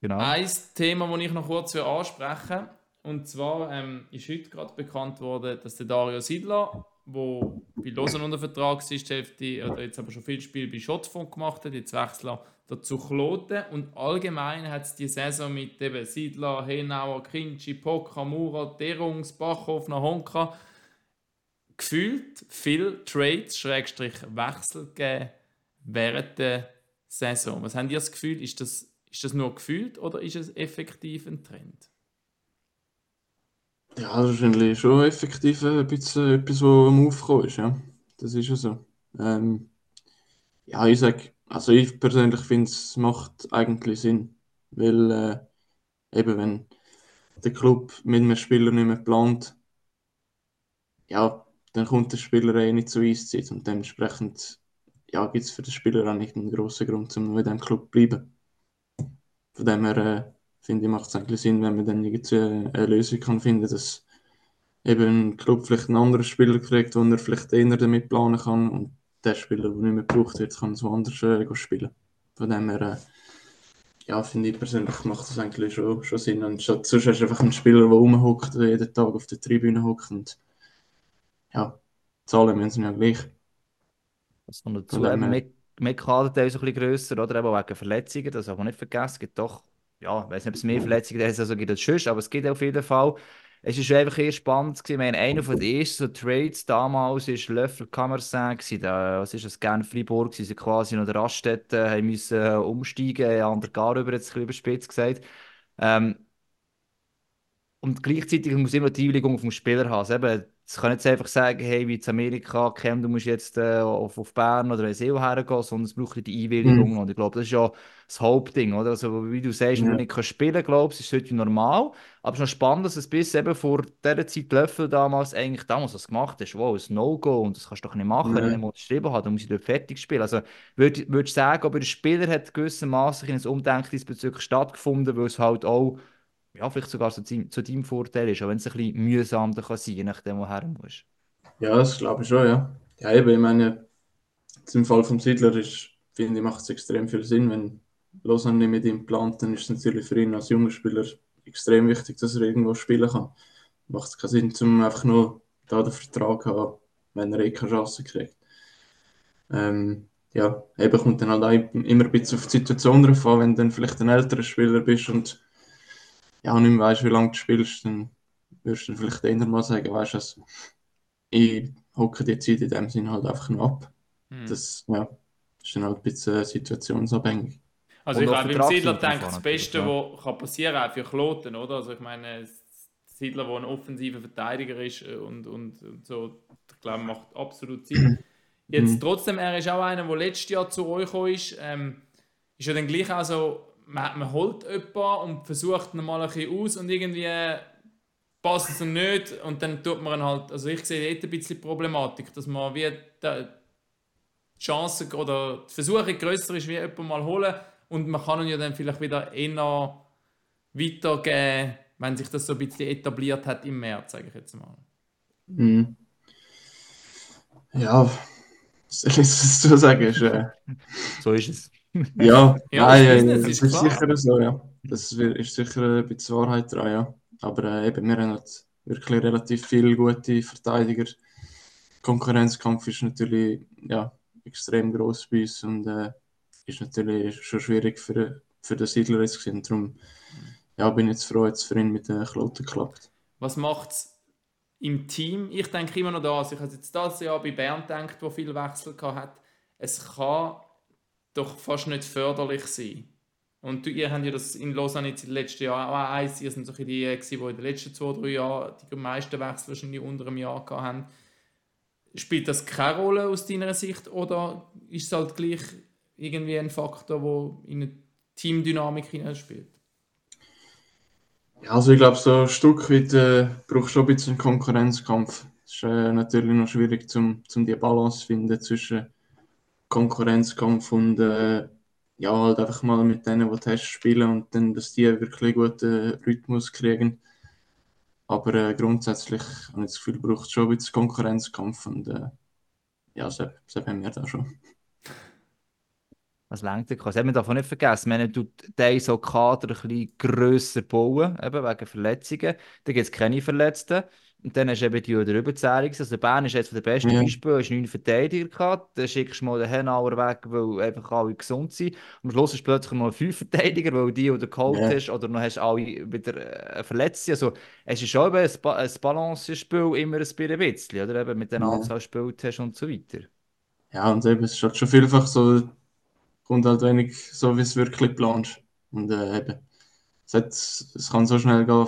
Genau. Ein Thema, das ich noch kurz ansprechen und zwar ähm, ist heute gerade bekannt worden, dass der Dario Siedler wo bei Lausanne unter Vertrag ist, die Hälfte, oder jetzt aber schon viel Spiel bei Schottfond gemacht hat, jetzt wechseln dazu Kloten und allgemein hat es die Saison mit eben Siedler, Henauer, Kinchi, Pock, Hamura, Derungs, Bachhof, Honka gefühlt viel Trades, Schrägstrich Wechsel gegeben während der Saison. Was habt ihr das Gefühl? Ist das, ist das nur gefühlt oder ist es effektiv ein Trend? Ja, das ist wahrscheinlich schon effektiv ein bisschen etwas, was am Aufkommen ist, ja. Das ist ja so. Ähm, ja, ich sag, also ich persönlich finde, es macht eigentlich Sinn. Weil, äh, eben, wenn der Club mit einem Spieler nicht mehr plant, ja, dann kommt der Spieler eh nicht zur Eiszeit und dementsprechend ja, gibt es für den Spieler auch nicht einen grossen Grund, um in diesem Club zu bleiben. Von dem her, äh, finde ich, macht es eigentlich Sinn, wenn man dann irgendwie eine Lösung kann finden kann, dass eben ein Club vielleicht einen anderen Spieler kriegt, wo er vielleicht eher damit planen kann und der Spieler, der nicht mehr gebraucht wird, kann so anders äh, spielen. Von dem her, äh, ja, finde ich persönlich macht das eigentlich schon, schon Sinn. Und sonst hast du einfach einen Spieler, der rumhockt, jeden Tag auf der Tribüne hockt und ja, zahlen müssen ja gleich. Was noch dazu, mit, mit Kader ist ein bisschen grösser, oder? Eben wegen Verletzungen, das darf man nicht vergessen. Es gibt doch ja, ich weiß nicht, ob es mehr Verletzungen der Saison gibt als sonst, aber es gibt auf jeden Fall. Es ist einfach eher spannend gewesen. meine, einer von den ersten Trades damals war Löffel Kammersen Da, was ist das? Gern Fribourg. Sie quasi noch der Raststätte, haben müssen äh, umsteigen, an der Gar über jetzt ein bisschen überspitzt gesagt. Ähm, und gleichzeitig muss immer die Einwilligung vom Spieler haben. Also eben, es kann nicht einfach sagen, hey, wie in Amerika, Cam, du musst jetzt äh, auf, auf Bern oder SEO hergehen, sondern es braucht die Einwilligung. Mhm. Und ich glaube, das ist ja das Hauptding, oder? Also, wie du sagst, ja. wenn du nicht spielen glaubst, ist es heute normal. Aber es ist noch spannend, dass es bis eben vor dieser Zeit Löffel damals eigentlich damals was gemacht hast. Wow, ein No-Go und das kannst du doch nicht machen, ja. wenn du geschrieben hast, dann muss ich dort fertig spielen. Also, würdest du sagen, aber der Spieler hat gewissermaßen in ein Umdenken diesbezüglich stattgefunden, weil es halt auch ja, vielleicht sogar zu, zu deinem Vorteil ist, auch wenn es ein bisschen mühsam kann sein je nachdem, woher du musst. Ja, das glaube ich schon, ja. Ja, eben, ich meine, im Fall vom Siedler ist, finde ich, macht es extrem viel Sinn, wenn Lausanne nicht mit ihm plant, dann ist es natürlich für ihn als junger Spieler extrem wichtig, dass er irgendwo spielen kann. Macht es keinen Sinn, um einfach nur da den Vertrag haben, wenn er eh keine Chance kriegt. Ähm, ja, eben kommt dann halt immer ein bisschen auf die Situation drauf an, wenn du dann vielleicht ein älterer Spieler bist und ja, nicht mehr weißt, wie lange du spielst, dann würdest du vielleicht eher mal sagen, weißt du, ich hocke die Zeit in dem Sinne halt einfach nur ab. Hm. Das ja, ist dann halt ein bisschen situationsabhängig. Also ich glaube, im Siedler denkt das Beste, was ja. passieren kann, auch für Kloten, oder? Also ich meine, Siedler, der ein offensiver Verteidiger ist äh, und, und, und so, ich glaube, macht absolut Sinn. Jetzt mhm. trotzdem, er ist auch einer, der letztes Jahr zu euch gekommen ist, ähm, ist ja dann gleich auch so man, man holt jemanden und versucht ihn mal ein bisschen aus und irgendwie passt es ihm nicht und dann tut man halt, also ich sehe dort ein bisschen Problematik, dass man wie die Chance oder die Versuche größer ist, wie jemanden mal holen und man kann ihn ja dann vielleicht wieder eher weitergeben, wenn sich das so ein bisschen etabliert hat im März, sage ich jetzt mal? Mhm. Ja, soll ich es so sagen? Ist, äh, so ist es. ja, ja, nein, äh, das ist, ist sicher so, ja. Das ist sicher ein bisschen Wahrheit dran, ja. Aber äh, eben, wir haben halt wirklich relativ viele gute Verteidiger. Konkurrenzkampf ist natürlich ja, extrem groß bei uns und äh, ist natürlich schon schwierig für, für den Siedler jetzt gewesen. Darum ja, bin ich jetzt froh, dass es für ihn mit den Kloten klappt. Was macht es im Team? Ich denke immer noch da, also ich habe jetzt das Jahr bei Bern gedacht, wo viel Wechsel hat. Es kann doch fast nicht förderlich sein. Und ihr habt ja das in Lausanne jetzt im letzten Jahr auch eins, ihr sind so die, die in den letzten zwei, drei Jahren die meisten Wechsel wahrscheinlich unter einem Jahr haben. Spielt das keine Rolle aus deiner Sicht oder ist es halt gleich irgendwie ein Faktor, der in eine Teamdynamik hineinspielt? Ja, also ich glaube, so ein Stück weit äh, braucht schon ein bisschen Konkurrenzkampf. Es ist äh, natürlich noch schwierig, zum, zum die Balance zu finden zwischen Konkurrenzkampf und äh, ja, halt einfach mal mit denen, die Tests spielen und dann, dass die wirklich guten Rhythmus kriegen. Aber äh, grundsätzlich habe ich das Gefühl, braucht schon ein bisschen Konkurrenzkampf und äh, ja, das, das haben wir da schon. Was lenkt der Das haben wir davon nicht vergessen. Wenn du den so Kader ein bisschen grösser bauen, eben wegen Verletzungen, dann gibt es keine Verletzten. Und dann hast du eben die oder Überzählung. Also Bern ist jetzt der beste ja. Beispiel, hast neun Verteidiger gehabt, dann schickst du mal den Henauer weg, weil einfach alle gesund sind. Und am Schluss hast du plötzlich mal fünf Verteidiger, weil die oder geholt ja. hast, oder dann hast du alle wieder äh, verletzt. Also es ist schon ein, ba ein Balancespiel immer ein bisschen, oder? Eben mit den ja. Anzahl gespielt hast und so weiter. Ja, und eben, es ist halt schon vielfach so, kommt halt wenig so, wie es wirklich planst. Und äh, eben, es, hat, es kann so schnell gehen,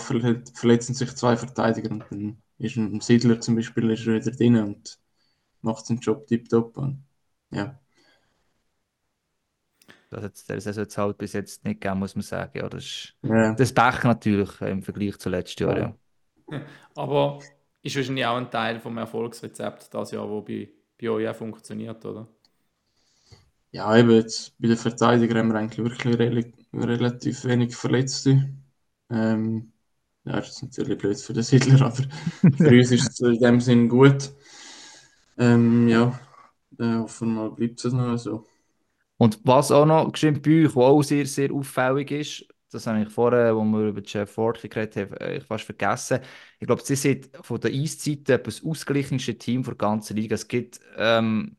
verletzen sich zwei Verteidiger und dann ist ein Siedler zum Beispiel ist er wieder drin und macht seinen Job tiptop. Ja. Das hat es also jetzt halt bis jetzt nicht gegeben, muss man sagen. Ja, das ist ja. das Pech natürlich im Vergleich zu letztes Jahr. Ja. ja. Aber ist wahrscheinlich auch ein Teil vom Erfolgsrezept das Jahr, wo bei, bei euch auch funktioniert, oder? Ja, eben jetzt bei den Verteidigern haben wir eigentlich wirklich relativ wenig Verletzte. Ähm, ja, das ist natürlich blöd für den Siedler, aber für uns ist es in dem Sinn gut. Ähm, ja, äh, hoffen wir mal, bleibt es noch so. Und was auch noch geschehen bei euch, was auch sehr, sehr auffällig ist, das habe ich vorher, als wir über Jeff Ford geredet haben, fast vergessen. Ich glaube, sie sind von der Eiszeiten das ausgeglichenste Team der ganzen Liga. Es gibt ähm,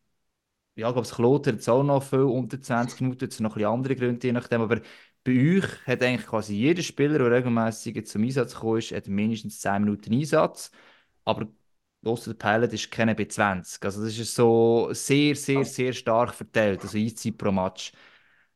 ja, ich glaube, das Kloten hat auch noch viel unter 20 Minuten, jetzt noch ein bisschen andere Gründe, je nachdem, aber bei euch hat eigentlich quasi jeder Spieler, der regelmäßig zum Einsatz gekommen ist, hat mindestens 10 Minuten Einsatz, aber der Pilot ist keine B20. Also das ist so sehr, sehr, sehr stark verteilt, also Eiszeit pro Match.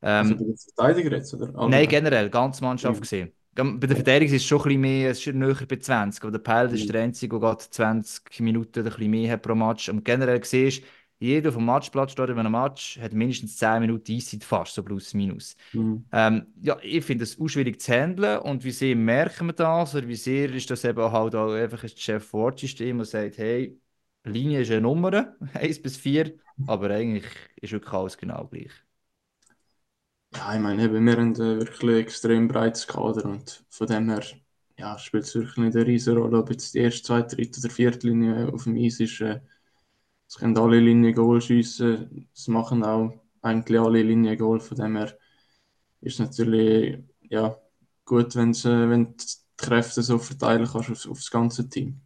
Ähm, also bei den Verteidigern jetzt, oder? Nein, generell, ganz Mannschaft mhm. gesehen. Bei der Verteidigung ist es schon ein bisschen mehr, es ist näher bei 20, aber der Pilot mhm. ist der einzige, der 20 Minuten ein bisschen mehr hat pro Match. Und generell siehst jeder vom Matchplatz steht in einem Match, hat mindestens 10 Minuten Eiszeit, fast so plus minus. Mhm. Ähm, ja, ich finde es auch schwierig zu handeln und wie sehr merken wir das oder wie sehr ist das eben halt auch einfach ein Chef Fortsystem, der sagt, hey, Linie ist eine Nummer, 1 bis 4, aber eigentlich ist wirklich alles genau gleich. Ja, ich meine, wir haben wirklich ein extrem breites Kader und von dem her ja, spielt es wirklich nicht eine riesige Rolle, ob jetzt die erste, zweite, dritte oder vierte Linie auf dem Eis ist. Äh, es können alle Linien Goal schiessen. Es machen auch eigentlich alle Linien Goal. Von dem her ist es natürlich ja, gut, äh, wenn du die Kräfte so verteilen kannst auf, auf das ganze Team.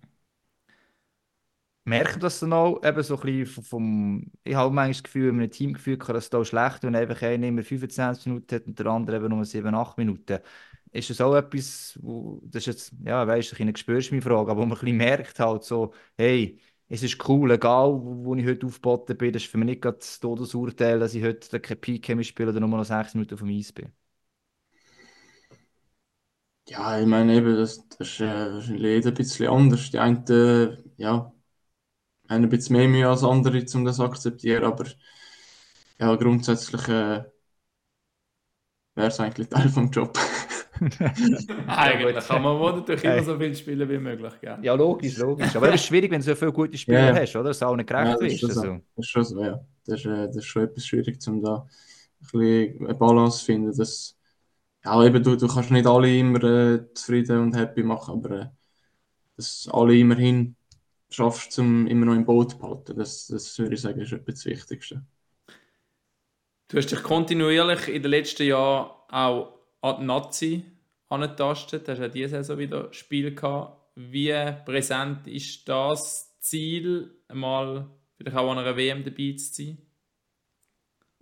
Merkt das dann auch eben so ein bisschen vom, ich habe manchmal das Gefühl, in einem Teamgefühl kann das da schlecht, wenn einfach einer immer 25 Minuten hat und der andere eben nur 7, 8 Minuten. Ist das auch etwas, wo, das ist jetzt, ja, weißt du, eine Gespürsmi-Frage, aber wo man ein bisschen merkt halt so, hey, es ist cool, egal wo ich heute aufgeboten bin, das ist für mich nicht das Todesurteil, dass ich heute kein Peak mehr spiele oder nur noch 6 Minuten vom Eis bin. Ja, ich meine eben, das, das ist äh, wahrscheinlich jeder ein bisschen anders. Die einen, äh, ja, haben ein bisschen mehr Mühe als andere, um das zu akzeptieren, aber ja, grundsätzlich äh, wäre es eigentlich Teil vom Job. Eigentlich kann man wohl natürlich immer so viel spielen wie möglich. Gell? Ja, logisch, logisch. Aber es ist schwierig, wenn du so viele gute Spieler ja. hast, oder? Dass du auch nicht gerecht ja, bist. Also. Das ist schon so, ja. Das ist, äh, das ist schon etwas schwierig, um da ein bisschen eine Balance zu finden, dass ja, eben, du, du kannst nicht alle immer äh, zufrieden und happy machen, aber äh, dass alle immerhin schaffst, um immer noch im Boot zu behalten, das, das würde ich sagen, ist etwas das Wichtigste. Du hast dich kontinuierlich in den letzten Jahren auch an die Nazi angetastet. Du hast ja diese Saison wieder Spiel gehabt. Wie präsent ist das Ziel, mal vielleicht auch an einer WM dabei zu sein?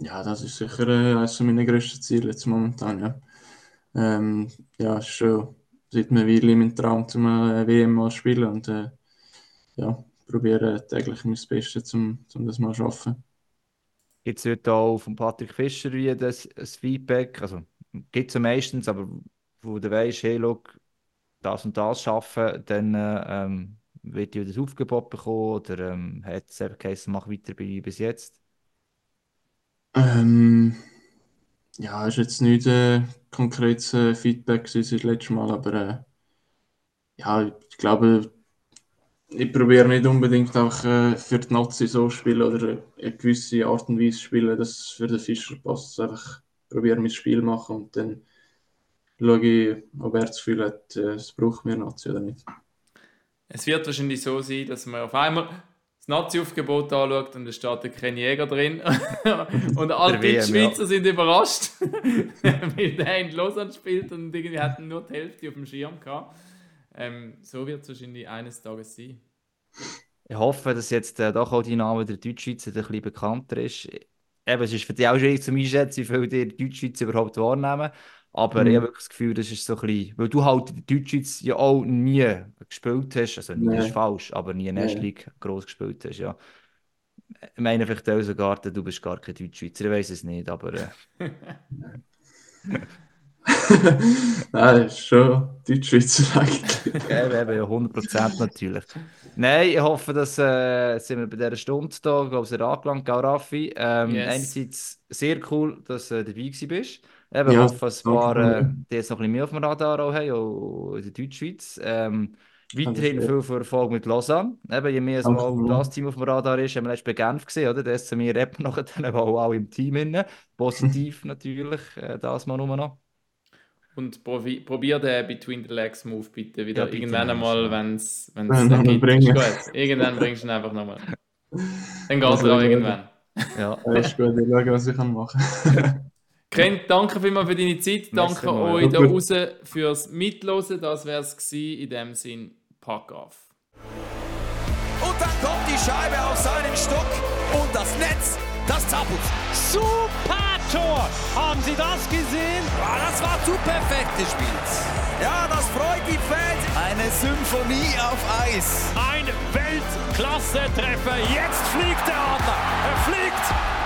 Ja, das ist sicher äh, eines meiner grössten Ziele jetzt momentan. Ja, ähm, ja ist schon seit einer Weile mein Traum, zum äh, WM mal zu spielen und äh, ja, probiere täglich mein Bestes, um, um das mal zu schaffen. Gibt es heute auch von Patrick Fischer wie das, das Feedback? Also gibt es meistens, aber wo du weißt, hey, look, das und das schaffen, dann ähm, wird ja das Aufgebot bekommen oder ähm, hat es einfach geheißen, mach weiter wie bis jetzt? Ähm, ja, ist jetzt nicht äh, konkretes äh, Feedback seit das letzte Mal, aber äh, ja, ich glaube, ich probiere nicht unbedingt auch äh, für die Nazi so spielen oder eine gewisse Art und Weise spielen, dass es für den Fischer passt. Einfach probiere mein Spiel machen und dann schaue ich, ob er das Gefühl hat, äh, es braucht mehr Nazi oder nicht. Es wird wahrscheinlich so sein, dass man auf einmal das Nazi-Aufgebot anschaut und es steht kein Jäger drin. und alle Schweizer ja. sind überrascht, weil der in Lausanne spielt und irgendwie hatten nur die Hälfte auf dem Schirm gehabt. Ähm, so wird es wahrscheinlich eines Tages sein. Ich hoffe, dass jetzt äh, doch auch die Name der Deutschschweizer ein bisschen bekannter ist. Eben, es ist für dich auch schwierig zu einschätzen, wie viele die Deutschschweizer überhaupt wahrnehmen. Aber mhm. ich habe wirklich das Gefühl, das ist so ein bisschen, weil du halt die Deutschschweiz ja auch nie gespielt hast, also nie, nee. das ist falsch, aber nie in der nee. League groß gespielt hast, ja. Ich meine vielleicht auch sogar, du bist gar kein Deutschschweizer, ich weiß es nicht, aber... Äh... Nein, ist schon Deutschschweizer eigentlich. ja, eben, 100% natürlich. Nein, ich hoffe, dass äh, sind wir bei dieser Stunde hier, ich glaube, sehr angelangt, auch Raffi. Ähm, yes. Einerseits sehr cool, dass du äh, dabei bist. Eben, ja, hoffe, ein paar, äh, die jetzt noch ein bisschen mehr auf dem Radar auch haben, auch in der Deutschschweiz. Ähm, weiterhin viel für Erfolg mit Lausanne. Eben, je mehr so das Team auf dem Radar ist, haben wir letztes bei Genf gesehen, oder? Das sind wir Rap nachher dann auch, auch im Team inne. Positiv natürlich, äh, das mal nur noch. Und probier den Between the Legs Move bitte wieder ja, irgendwann einmal, wenn es geht. Bringen. Gut. Irgendwann bringst du ihn einfach nochmal. Dann geht es auch irgendwann. Ja, ist gut. Ich schaue, was ich machen kann. Kent, danke vielmals für deine Zeit. Danke euch da draußen fürs Mitlosen. Das wäre es in dem Sinn. Pack auf. Und dann kommt die Scheibe auf seinen Stock und das Netz, das Zappelt. Super! Tor. Haben Sie das gesehen? Ja, das war zu perfekt gespielt. Ja, das freut die Fans. Eine Symphonie auf Eis. Ein Weltklasse-Treffer. Jetzt fliegt der Adler. Er fliegt